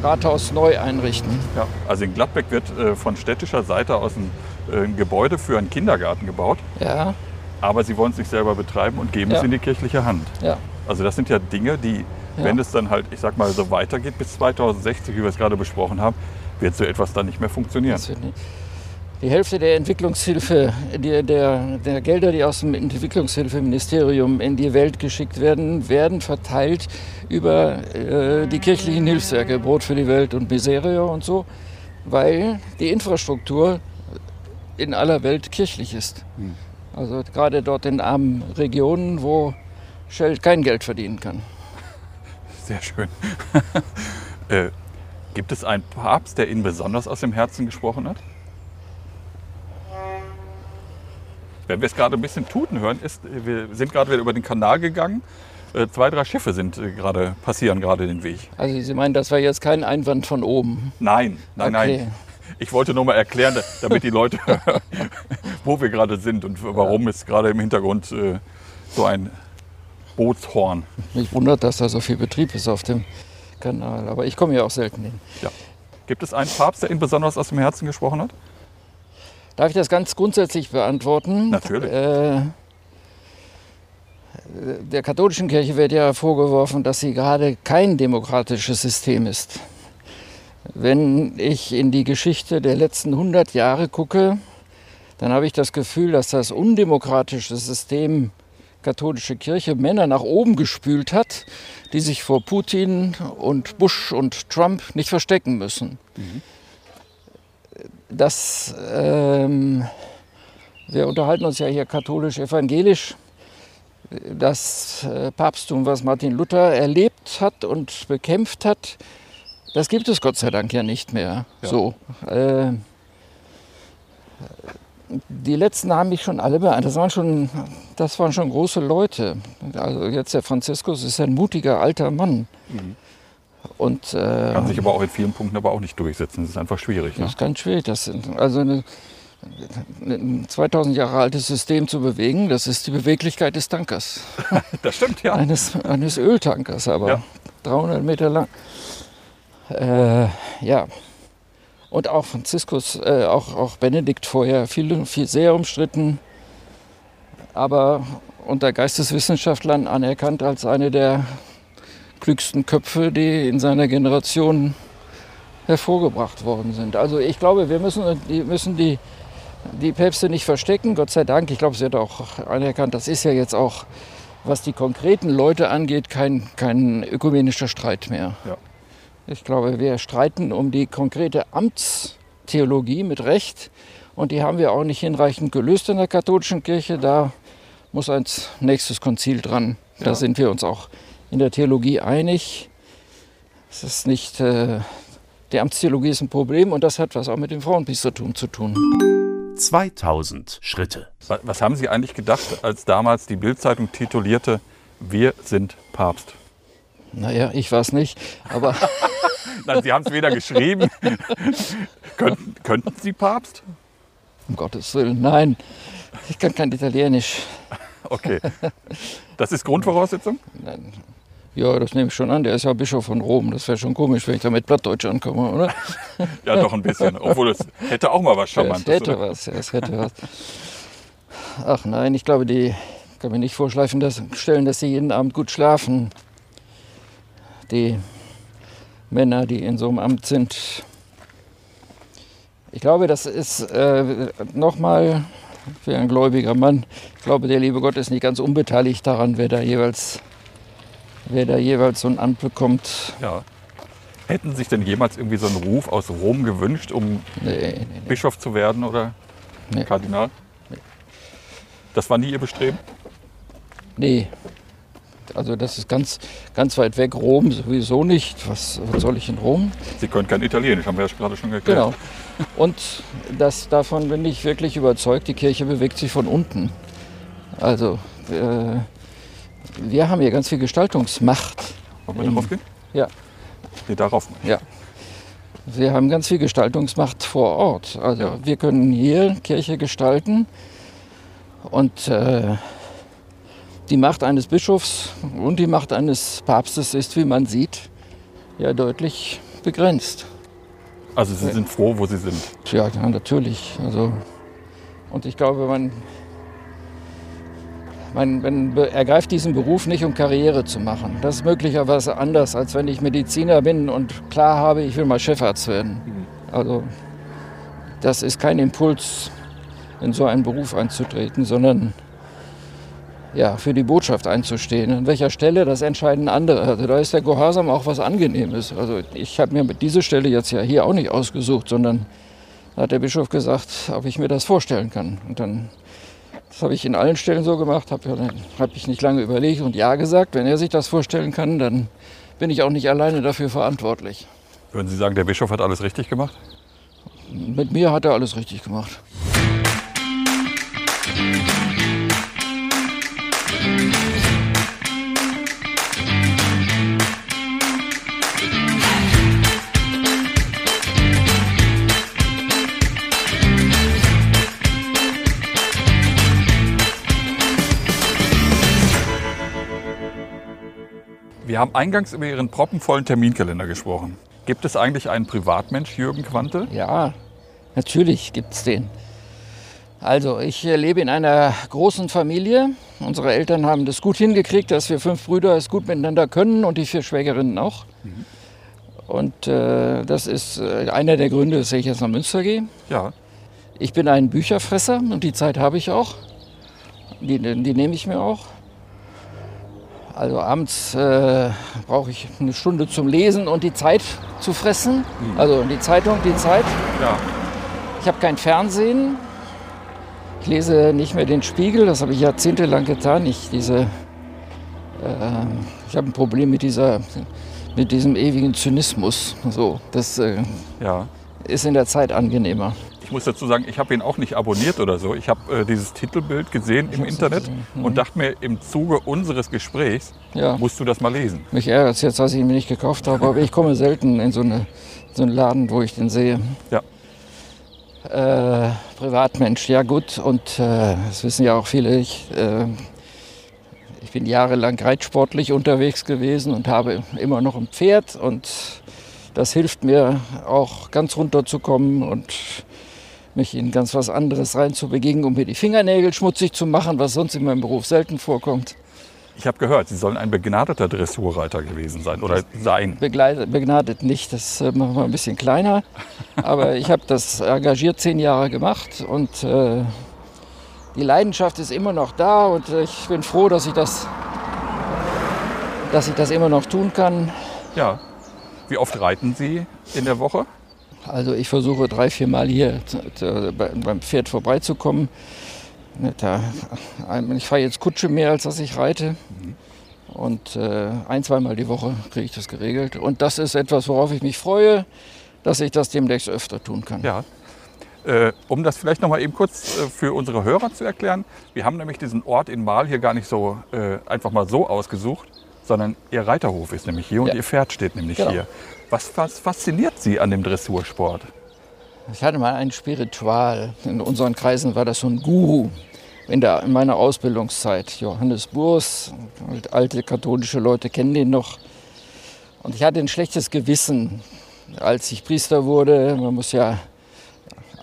Rathaus neu einrichten. ja. Also in Gladbeck wird äh, von städtischer Seite aus ein, ein Gebäude für einen Kindergarten gebaut, Ja, aber sie wollen es nicht selber betreiben und geben Ja. es in die kirchliche Hand. ja. Also das sind ja Dinge, die, Ja. wenn es dann halt, ich sag mal, so weitergeht bis 2060, wie wir es gerade besprochen haben, wird so etwas dann nicht mehr funktionieren. Die Hälfte der Entwicklungshilfe, der, der, der Gelder, die aus dem Entwicklungshilfeministerium in die Welt geschickt werden, werden verteilt über äh, die kirchlichen Hilfswerke, Brot für die Welt und Miserio und so, weil die Infrastruktur in aller Welt kirchlich ist. Also gerade dort in armen Regionen, wo Shell kein Geld verdienen kann. Sehr schön. äh, gibt es einen Papst, der Ihnen besonders aus dem Herzen gesprochen hat? Wenn wir es gerade ein bisschen tuten hören, ist, wir sind gerade wieder über den Kanal gegangen. Äh, zwei, drei Schiffe sind äh, gerade, passieren gerade den Weg. Also Sie meinen, das war jetzt kein Einwand von oben. Nein, nein, Okay. nein. Ich wollte nur mal erklären, da- damit die Leute, wo wir gerade sind und warum ist gerade im Hintergrund äh, so ein Bootshorn. Mich wundert, dass da so viel Betrieb ist auf dem Kanal. Aber ich komme ja auch selten hin. Ja. Gibt es einen Papst, der Ihnen besonders aus dem Herzen gesprochen hat? Darf ich das ganz grundsätzlich beantworten? Natürlich. Äh, der katholischen Kirche wird ja vorgeworfen, dass sie gerade kein demokratisches System ist. Wenn ich in die Geschichte der letzten 100 Jahre gucke, dann habe ich das Gefühl, dass das undemokratische System katholische Kirche Männer nach oben gespült hat, die sich vor Putin und Bush und Trump nicht verstecken müssen. Das, ähm, wir unterhalten uns ja hier katholisch-evangelisch. Das äh, Papsttum, was Martin Luther erlebt hat und bekämpft hat, das gibt es Gott sei Dank ja nicht mehr. Ja. So. Äh, Die letzten haben mich schon alle beeindruckt. Das waren schon, das waren schon große Leute. Also jetzt der Franziskus ist ein mutiger alter Mann. Und äh, Kann sich aber auch in vielen Punkten aber auch nicht durchsetzen. Das ist einfach schwierig. das Ne? ist ganz schwierig. Das sind, also eine, ein 2000 Jahre altes System zu bewegen, das ist die Beweglichkeit des Tankers. Das stimmt, ja. Eines, eines Öltankers, aber Ja. 300 Meter lang. Äh, ja. Und auch Franziskus, äh, auch, auch Benedikt vorher, viel, viel sehr umstritten, aber unter Geisteswissenschaftlern anerkannt als eine der klügsten Köpfe, die in seiner Generation hervorgebracht worden sind. Also ich glaube, wir müssen die, müssen die, die Päpste nicht verstecken, Gott sei Dank. Ich glaube, sie hat auch anerkannt, das ist ja jetzt auch, was die konkreten Leute angeht, kein, kein ökumenischer Streit mehr. Ja. Ich glaube, wir streiten um die konkrete Amtstheologie mit Recht und die haben wir auch nicht hinreichend gelöst in der katholischen Kirche. Da muss ein nächstes Konzil dran. Da Ja. sind wir uns auch in der Theologie einig. Es ist nicht, äh, die Amtstheologie ist ein Problem und das hat was auch mit dem Frauenpriestertum zu tun. 2000 Schritte. Wa- Was haben Sie eigentlich gedacht, als damals die Bildzeitung titulierte, wir sind Papst? Naja, ich weiß nicht, aber Nein, Sie haben es weder geschrieben. könnten, könnten Sie Papst? um Gottes Willen, nein, ich kann kein Italienisch. Okay. Das ist Grundvoraussetzung? Nein. Ja, das nehme ich schon an. Der ist ja Bischof von Rom. Das wäre schon komisch, wenn ich da mit Plattdeutsch ankomme, oder? Ja, doch ein bisschen. Obwohl es hätte auch mal was Es Charmantes. hätte oder? was, ja, es hätte was. Ach nein, ich glaube, die kann mir nicht vorschleifen, dass, stellen, dass sie jeden Abend gut schlafen. Die Männer, die in so einem Amt sind. Ich glaube, das ist äh, nochmal für ein gläubiger Mann. Ich glaube, der liebe Gott ist nicht ganz unbeteiligt daran, wer da jeweils, wer da jeweils so ein Amt bekommt. Ja. Hätten sich denn jemals irgendwie so einen Ruf aus Rom gewünscht, um Nee, nee, nee. Bischof zu werden oder. Kardinal? Das war nie Ihr Bestreben? Nee. Also das ist ganz, ganz weit weg. Rom sowieso nicht. Was, was soll ich in Rom? Sie können kein Italienisch, haben wir ja gerade schon geklärt. Genau. Und das, davon bin ich wirklich überzeugt, die Kirche bewegt sich von unten. Also äh, wir haben hier ganz viel Gestaltungsmacht. Wollen wir darauf gehen? Ja. Nee, darauf. Ja. Wir haben ganz viel Gestaltungsmacht vor Ort. Also Ja. wir können hier Kirche gestalten und äh, die Macht eines Bischofs und die Macht eines Papstes ist, wie man sieht, ja deutlich begrenzt. Also Sie sind froh, wo Sie sind. Ja, natürlich. Also, und ich glaube, man, man, man ergreift diesen Beruf nicht, um Karriere zu machen. Das ist möglicherweise anders, als wenn ich Mediziner bin und klar habe, ich will mal Chefarzt werden. Also, das ist kein Impuls, in so einen Beruf einzutreten, sondern ja, für die Botschaft einzustehen. An welcher Stelle, das entscheiden andere. Also da ist der Gehorsam auch was Angenehmes. Also ich habe mir mit dieser Stelle jetzt ja hier auch nicht ausgesucht, sondern da hat der Bischof gesagt, ob ich mir das vorstellen kann. Und dann, das habe ich in allen Stellen so gemacht, habe hab ich nicht lange überlegt und ja gesagt. Wenn er sich das vorstellen kann, dann bin ich auch nicht alleine dafür verantwortlich. Würden Sie sagen, der Bischof hat alles richtig gemacht? Mit mir hat er alles richtig gemacht. Wir haben eingangs über Ihren proppenvollen Terminkalender gesprochen. Gibt es eigentlich einen Privatmensch, Jürgen Quante? Ja, natürlich gibt es den. Also, ich äh, lebe in einer großen Familie. Unsere Eltern haben das gut hingekriegt, dass wir fünf Brüder es gut miteinander können und die vier Schwägerinnen auch. Und äh, das ist äh, einer der Gründe, dass ich jetzt nach Münster gehe. Ja. Ich bin ein Bücherfresser und die Zeit habe ich auch. Die, die nehme ich mir auch. Also abends äh, brauche ich eine Stunde zum Lesen und die Zeit zu fressen. Also die Zeitung, die Zeit. Ja. Ich habe kein Fernsehen. Ich lese nicht mehr den Spiegel, das habe ich jahrzehntelang getan. Ich, diese, äh, ich habe ein Problem mit, dieser, mit diesem ewigen Zynismus. So, das äh, Ja. ist in der Zeit angenehmer. Ich Ich muss dazu sagen, ich habe ihn auch nicht abonniert oder so. Ich habe äh, dieses Titelbild gesehen im Internet und dachte mir, im Zuge unseres Gesprächs Ja. musst du das mal lesen. Mich ärgert es jetzt, dass ich ihn mir nicht gekauft habe, aber ich komme selten in so, eine, so einen Laden, wo ich den sehe. Ja. Äh, Privatmensch, ja gut. Und äh, das wissen ja auch viele. Ich, äh, ich bin jahrelang reitsportlich unterwegs gewesen und habe immer noch ein Pferd. Und das hilft mir auch ganz runterzukommen und mich in ganz was anderes reinzubegegen, um mir die Fingernägel schmutzig zu machen, was sonst in meinem Beruf selten vorkommt. Ich habe gehört, Sie sollen ein begnadeter Dressurreiter gewesen sein oder sein. begleitet, begnadet nicht, das äh, machen wir ein bisschen kleiner. Aber ich habe das engagiert zehn Jahre gemacht und äh, die Leidenschaft ist immer noch da und äh, ich bin froh, dass ich das, dass ich das immer noch tun kann. Ja. Wie oft reiten Sie in der Woche? Also ich versuche drei, vier Mal hier beim Pferd vorbeizukommen. Da, ich fahre jetzt Kutsche mehr, als dass ich reite. Und äh, ein, zweimal die Woche kriege ich das geregelt. Und das ist etwas, worauf ich mich freue, dass ich das demnächst öfter tun kann. Ja. Äh, um das vielleicht noch mal eben kurz äh, für unsere Hörer zu erklären. Wir haben nämlich diesen Ort in Mahl hier gar nicht so äh, einfach mal so ausgesucht, sondern Ihr Reiterhof ist nämlich hier und Ja. Ihr Pferd steht nämlich Genau. hier. Was, fasziniert Sie an dem Dressursport? Ich hatte mal ein Spiritual. In unseren Kreisen war das so ein Guru. In, der, in meiner Ausbildungszeit. Johannes Burs, alte katholische Leute kennen den noch. Und ich hatte ein schlechtes Gewissen, als ich Priester wurde. Man muss ja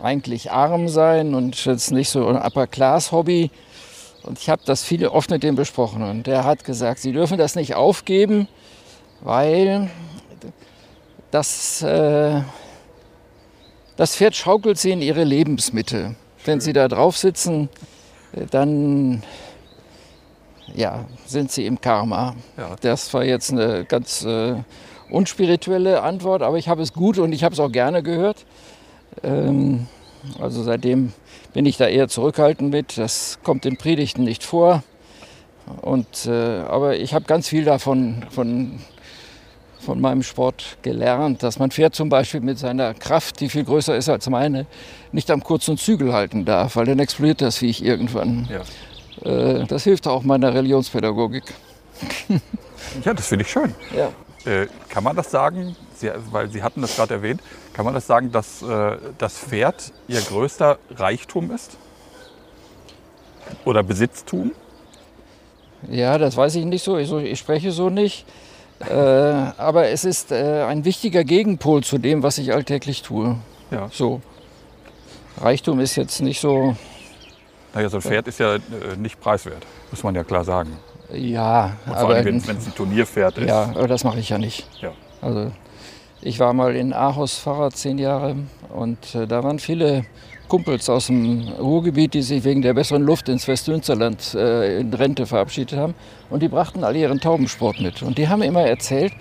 eigentlich arm sein und jetzt nicht so ein Upper-Class-Hobby. Und ich habe das viele oft mit dem besprochen. Und der hat gesagt, Sie dürfen das nicht aufgeben, weil das, äh, das Pferd schaukelt Sie in Ihre Lebensmitte. Wenn Sie da drauf sitzen, äh, dann ja, sind Sie im Karma. Ja. Das war jetzt eine ganz äh, unspirituelle Antwort, aber ich habe es gut und ich habe es auch gerne gehört. Ähm, also seitdem bin ich da eher zurückhaltend mit. Das kommt in Predigten nicht vor. Und, äh, aber ich habe ganz viel davon von, von meinem Sport gelernt, dass man Pferd zum Beispiel mit seiner Kraft, die viel größer ist als meine, nicht am kurzen Zügel halten darf, weil dann explodiert das Viech irgendwann. Ja, Äh, das hilft auch meiner Religionspädagogik. ja das finde ich schön. Ja. Äh, kann man das sagen, Sie, weil Sie hatten das gerade erwähnt, kann man das sagen, dass äh, das Pferd Ihr größter Reichtum ist? Oder Besitztum? Ja, das weiß ich nicht so. Ich, so, ich spreche so nicht. Äh, aber es ist äh, ein wichtiger Gegenpol zu dem, was ich alltäglich tue. Ja. So. Reichtum ist jetzt nicht so. Naja, so ein Pferd ist ja äh, nicht preiswert, muss man ja klar sagen. Ja, Und vor aber, allem, wenn es ein Turnierpferd ist. ja, aber das mache ich ja nicht. Ja. Also, ich war mal in Aarhus Pfarrer zehn Jahre und äh, da waren viele Kumpels aus dem Ruhrgebiet, die sich wegen der besseren Luft ins Westmünsterland äh, in Rente verabschiedet haben. Und die brachten alle ihren Taubensport mit. Und die haben immer erzählt,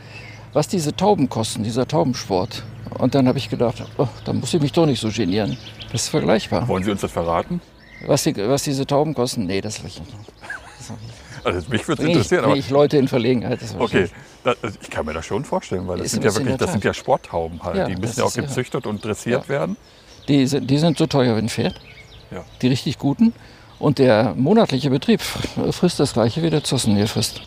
was diese Tauben kosten, dieser Taubensport. Und dann habe ich gedacht, oh, da muss ich mich doch nicht so genieren. Das ist vergleichbar. Wollen Sie uns das verraten? Was, die, was diese Tauben kosten, nee, das will ich nicht. Also mich würde es ich, interessieren, aber ich Leute in Verlegenheit. Ich okay, das, also ich kann mir das schon vorstellen, weil das sind ja wirklich, das sind ja Sporttauben halt. Ja, die müssen ja auch ist ja- gezüchtet und dressiert werden. Die, sind- die sind so teuer wie ein Pferd. Ja. Die richtig guten. Und der monatliche Betrieb frisst das gleiche wie der Zossen hier frisst.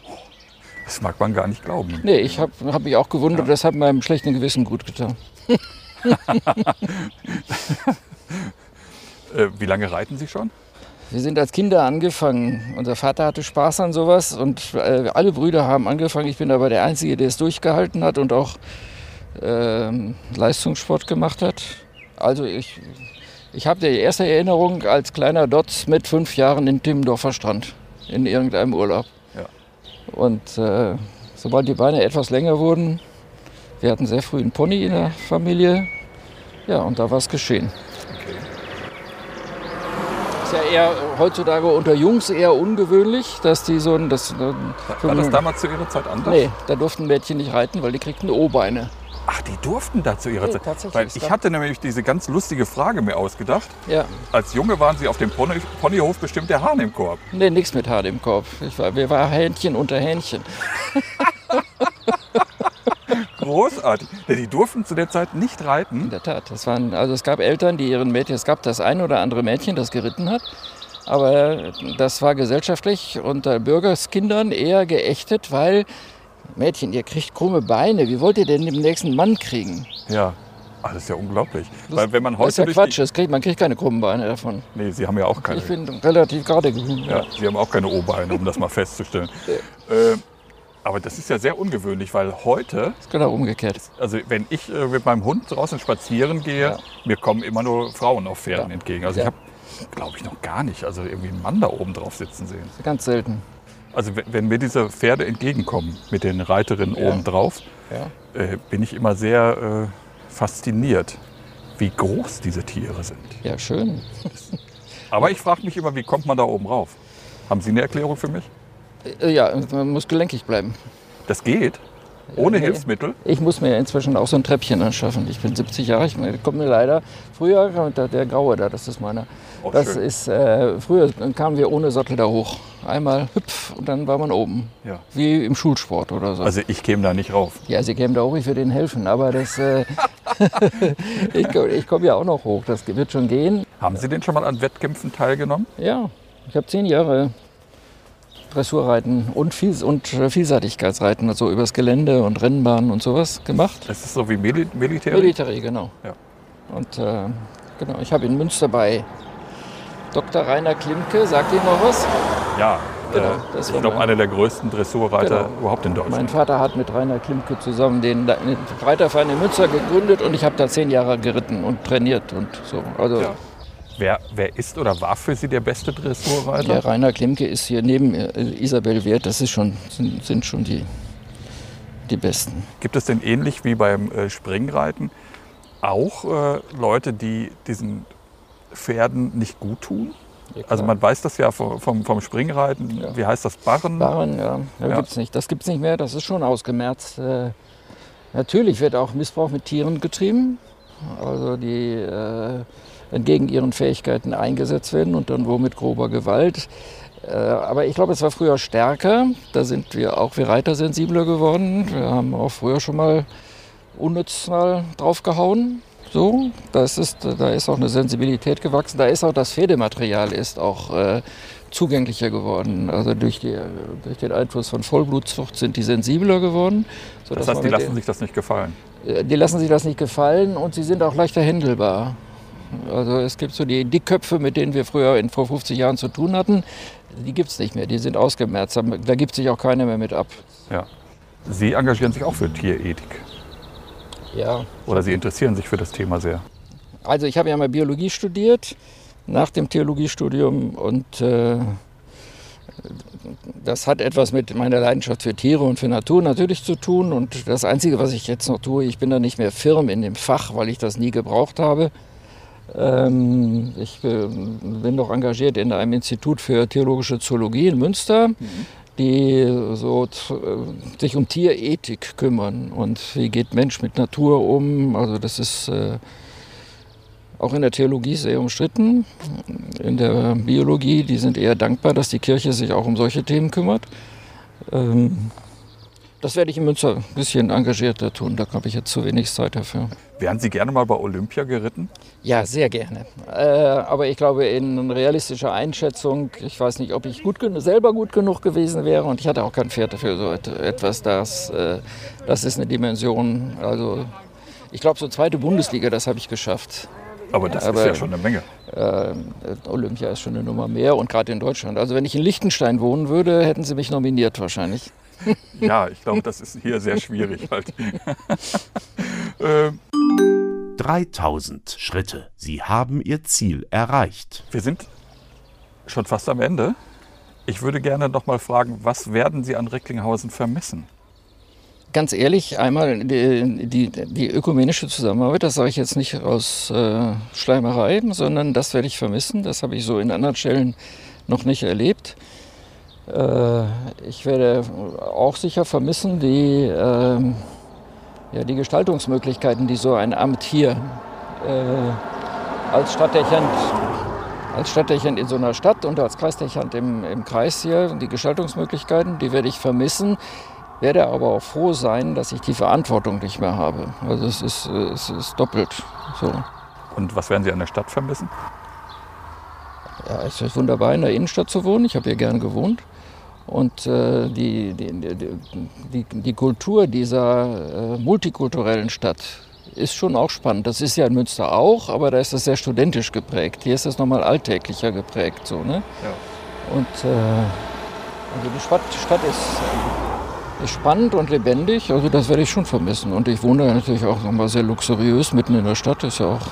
Das mag man gar nicht glauben. Nee, ich habe hab mich auch gewundert, das hat meinem schlechten Gewissen gut getan. Äh, wie lange reiten Sie schon? Wir sind als Kinder angefangen. Unser Vater hatte Spaß an sowas und äh, alle Brüder haben angefangen. Ich bin aber der Einzige, der es durchgehalten hat und auch ähm, Leistungssport gemacht hat. Also ich, ich habe die erste Erinnerung als kleiner Dotz mit fünf Jahren in Timmendorfer Strand in irgendeinem Urlaub. Ja. Und äh, sobald die Beine etwas länger wurden, wir hatten sehr früh einen Pony in der Familie, ja, und da war es geschehen. Ist ja eher heutzutage unter Jungs eher ungewöhnlich, dass die so ein. Das, War das damals zu Ihrer Zeit anders? Nee, da durften Mädchen nicht reiten, weil die kriegten O-Beine. Ach, die durften da zu Ihrer Nee, Zeit. Weil ich hatte nämlich diese ganz lustige Frage mir ausgedacht. Ja, Als Junge waren Sie auf dem Pony Ponyhof bestimmt der Hahn im Korb. nee, nichts mit Haar im Kopf. Ich war, wir waren Hähnchen unter Hähnchen. großartig. Denn die durften zu der Zeit nicht In reiten. der Tat. Das waren, also es gab Eltern, die ihren Mädchen, es gab das ein oder andere Mädchen, das geritten hat. Aber das war gesellschaftlich unter Bürgerskindern eher geächtet, weil Mädchen, ihr kriegt krumme Beine. Wie wollt ihr denn den nächsten Mann kriegen? Ja. Ah, das ist ja unglaublich. Weil wenn man Das ist heute ja Quatsch. Das kriegt, man kriegt keine krummen Beine davon. Nee, Sie haben ja auch keine. Ich bin relativ gerade gewesen. Ja, Sie haben auch keine O-Beine, um das mal festzustellen. äh, aber das ist ja sehr ungewöhnlich, weil heute, ist genau umgekehrt. also wenn ich äh, mit meinem Hund draußen spazieren gehe, Ja. mir kommen immer nur Frauen auf Pferden Ja. entgegen. Also Ja. ich habe, glaube ich, noch gar nicht, also irgendwie einen Mann da oben drauf sitzen sehen. Ganz selten. Also wenn- mir diese Pferde entgegenkommen mit den Reiterinnen Ja. oben drauf, Ja. äh, bin ich immer sehr äh, fasziniert, wie groß diese Tiere sind. ja, schön. Aber ich frage mich immer, wie kommt man da oben rauf? Haben Sie eine Erklärung für mich? Äh, Ja, man muss gelenkig bleiben. Das geht? Ohne. Hilfsmittel? Ich muss mir inzwischen auch so ein Treppchen anschaffen. Ich bin 70 Jahre, ich kommt mir leider. Früher, der, der Graue da, das ist meiner. Oh, das schön. ist, äh, früher kamen wir ohne Sattel da hoch. Einmal hüpf und dann war man oben. Ja. Wie im Schulsport oder so. Also ich käme da nicht rauf. ja, sie kämen da hoch, ich würde ihnen helfen. Aber das, äh, ich, komm- ich komme ja auch noch hoch, das wird schon gehen. Haben Sie denn schon mal an Wettkämpfen teilgenommen? Ja, ich habe zehn Jahre Dressurreiten und, Viels und äh, Vielseitigkeitsreiten, also übers Gelände und Rennbahnen und sowas gemacht. Das ist so wie Mili Militär? Military, genau. Ja. Und äh, genau, ich habe in Münster bei Dr. Rainer Klimke, sagt Ihnen noch was? ja. Genau, äh, das ich glaube, einer der größten Dressurreiter Genau. überhaupt in Deutschland. Mein Vater hat mit Rainer Klimke zusammen den, den Reiterverein in Münster gegründet und ich habe da zehn Jahre geritten und trainiert und so. Also Ja. Wer, wer ist oder war für Sie der beste Dressurreiter? der Rainer Klimke ist hier neben äh, Isabel Wert, das ist schon, sind, sind schon die, die Besten. Gibt es denn ähnlich wie beim äh, Springreiten auch äh, Leute, die diesen Pferden nicht gut tun? Also man weiß das ja vom, vom, Springreiten. Ja. Wie heißt das? Barren? Barren, ja, ja, Ja. gibt's nicht. Das gibt's nicht mehr, das ist schon ausgemerzt. Äh, natürlich wird auch Missbrauch mit Tieren getrieben, also die äh, entgegen ihren Fähigkeiten eingesetzt werden und dann wohl mit grober Gewalt. Äh, aber ich glaube, es war früher stärker. Da sind wir auch wir Reiter sensibler geworden. Wir haben auch früher schon mal unnütz mal draufgehauen. So, das ist, da ist auch eine Sensibilität gewachsen. Da ist auch das Pferdematerial ist auch äh, zugänglicher geworden. Also durch, die, durch den Einfluss von Vollblutzucht sind die sensibler geworden. Das heißt, die lassen sich das nicht gefallen. äh, die lassen sich das nicht gefallen und sie sind auch leichter händelbar. Also es gibt so die Dickköpfe, mit denen wir früher in, vor 50 Jahren zu tun hatten, die gibt es nicht mehr, die sind ausgemerzt. Da gibt sich auch keiner mehr mit ab. Ja. Sie engagieren sich auch für Tierethik. Ja. Oder Sie interessieren sich für das Thema sehr. Also ich habe ja mal Biologie studiert, nach dem Theologiestudium und äh, das hat etwas mit meiner Leidenschaft für Tiere und für Natur natürlich zu tun. Und das Einzige, was ich jetzt noch tue, ich bin da nicht mehr firm in dem Fach, weil ich das nie gebraucht habe. Ähm, ich äh, bin noch engagiert in einem Institut für theologische Zoologie in Münster, die so äh, sich um Tierethik kümmern und wie geht Mensch mit Natur um. Also das ist äh, auch in der Theologie sehr umstritten. In der Biologie, die sind eher dankbar, dass die Kirche sich auch um solche Themen kümmert. Ähm, das werde ich in Münster ein bisschen engagierter tun, da habe ich jetzt zu wenig Zeit dafür. Wären Sie gerne mal bei Olympia geritten? Ja, sehr gerne. Äh, aber ich glaube, in realistischer Einschätzung, ich weiß nicht, ob ich gut, selber gut genug gewesen wäre und ich hatte auch kein Pferd dafür, so et- etwas, das, äh, das ist eine Dimension, also ich glaube, so zweite Bundesliga, das habe ich geschafft. Aber das Aber- ist ja schon eine Menge. Äh, Olympia ist schon eine Nummer mehr und gerade in Deutschland. Also wenn ich in Liechtenstein wohnen würde, hätten sie mich nominiert wahrscheinlich. Ja, ich glaube, das ist hier sehr schwierig. Halt. ähm, 3000 Schritte. Sie haben Ihr Ziel erreicht. wir sind schon fast am Ende. Ich würde gerne noch mal fragen, was werden Sie an Recklinghausen vermissen? Ganz ehrlich, einmal die, die, die ökumenische Zusammenarbeit, das sage ich jetzt nicht aus äh, Schleimerei, sondern das werde ich vermissen. Das habe ich so in anderen Stellen noch nicht erlebt. Äh, ich werde auch sicher vermissen die, ähm, ja, die Gestaltungsmöglichkeiten, die so ein Amt hier äh, als Stadtdechant als Stadtdechant in so einer Stadt und als Kreisdechant im, im Kreis hier, die Gestaltungsmöglichkeiten, die werde ich vermissen. werde aber auch froh sein, dass ich die Verantwortung nicht mehr habe. Also es ist, es ist doppelt so. Und was werden Sie an der Stadt vermissen? Ja, es ist wunderbar, in der Innenstadt zu wohnen. Ich habe hier gern gewohnt. Und äh, die, die, die, die, Kultur dieser äh, multikulturellen Stadt ist schon auch spannend. Das ist ja in Münster auch, aber da ist das sehr studentisch geprägt. Hier ist das nochmal alltäglicher geprägt. So, ne? Ja. Und äh, also die Stadt, die Stadt ist, ist, spannend und lebendig, also das werde ich schon vermissen. Und ich wohne natürlich auch nochmal sehr luxuriös mitten in der Stadt, ist ja auch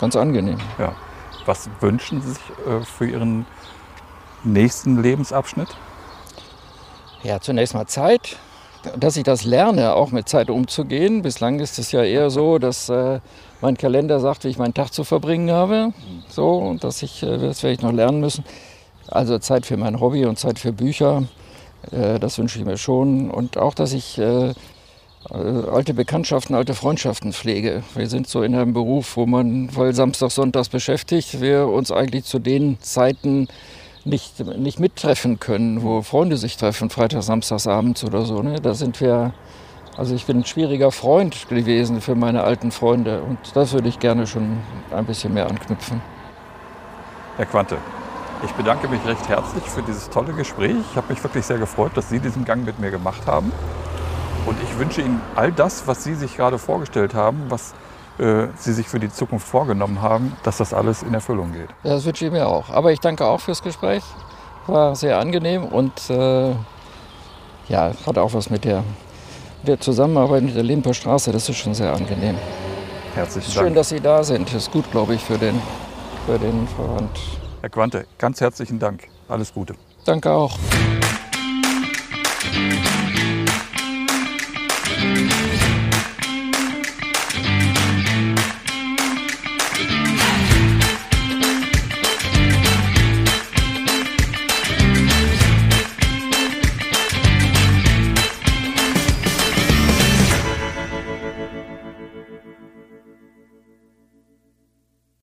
ganz angenehm. Ja. Was wünschen Sie sich äh, für Ihren nächsten Lebensabschnitt? Ja, zunächst mal Zeit, dass ich das lerne, auch mit Zeit umzugehen. Bislang ist es ja eher so, dass äh, mein Kalender sagt, wie ich meinen Tag zu verbringen habe. So, und dass ich, äh, das werde ich noch lernen müssen. Also Zeit für mein Hobby und Zeit für Bücher, äh, das wünsche ich mir schon. Und auch, dass ich äh, äh, alte Bekanntschaften, alte Freundschaften pflege. Wir sind so in einem Beruf, wo man voll Samstag, Sonntags beschäftigt, wir uns eigentlich zu den Zeiten nicht, nicht mittreffen können, wo Freunde sich treffen, Freitag, Samstags abends oder so. Ne? Da sind wir, also ich bin ein schwieriger Freund gewesen für meine alten Freunde und das würde ich gerne schon ein bisschen mehr anknüpfen. Herr Quante, ich bedanke mich recht herzlich für dieses tolle Gespräch. Ich habe mich wirklich sehr gefreut, dass Sie diesen Gang mit mir gemacht haben. Und ich wünsche Ihnen all das, was Sie sich gerade vorgestellt haben, was äh, Sie sich für die Zukunft vorgenommen haben, dass das alles in Erfüllung geht. Ja, das wünsche ich mir auch. Aber ich danke auch fürs Gespräch. War sehr angenehm und äh, ja, hat auch was mit der, der Zusammenarbeit mit der Limper Straße. Das ist schon sehr angenehm. Herzlichen Dank. Schön, dass Sie da sind. Das ist gut, glaube ich, für den, für den Verband. Herr Quante, ganz herzlichen Dank. Alles Gute. Danke auch.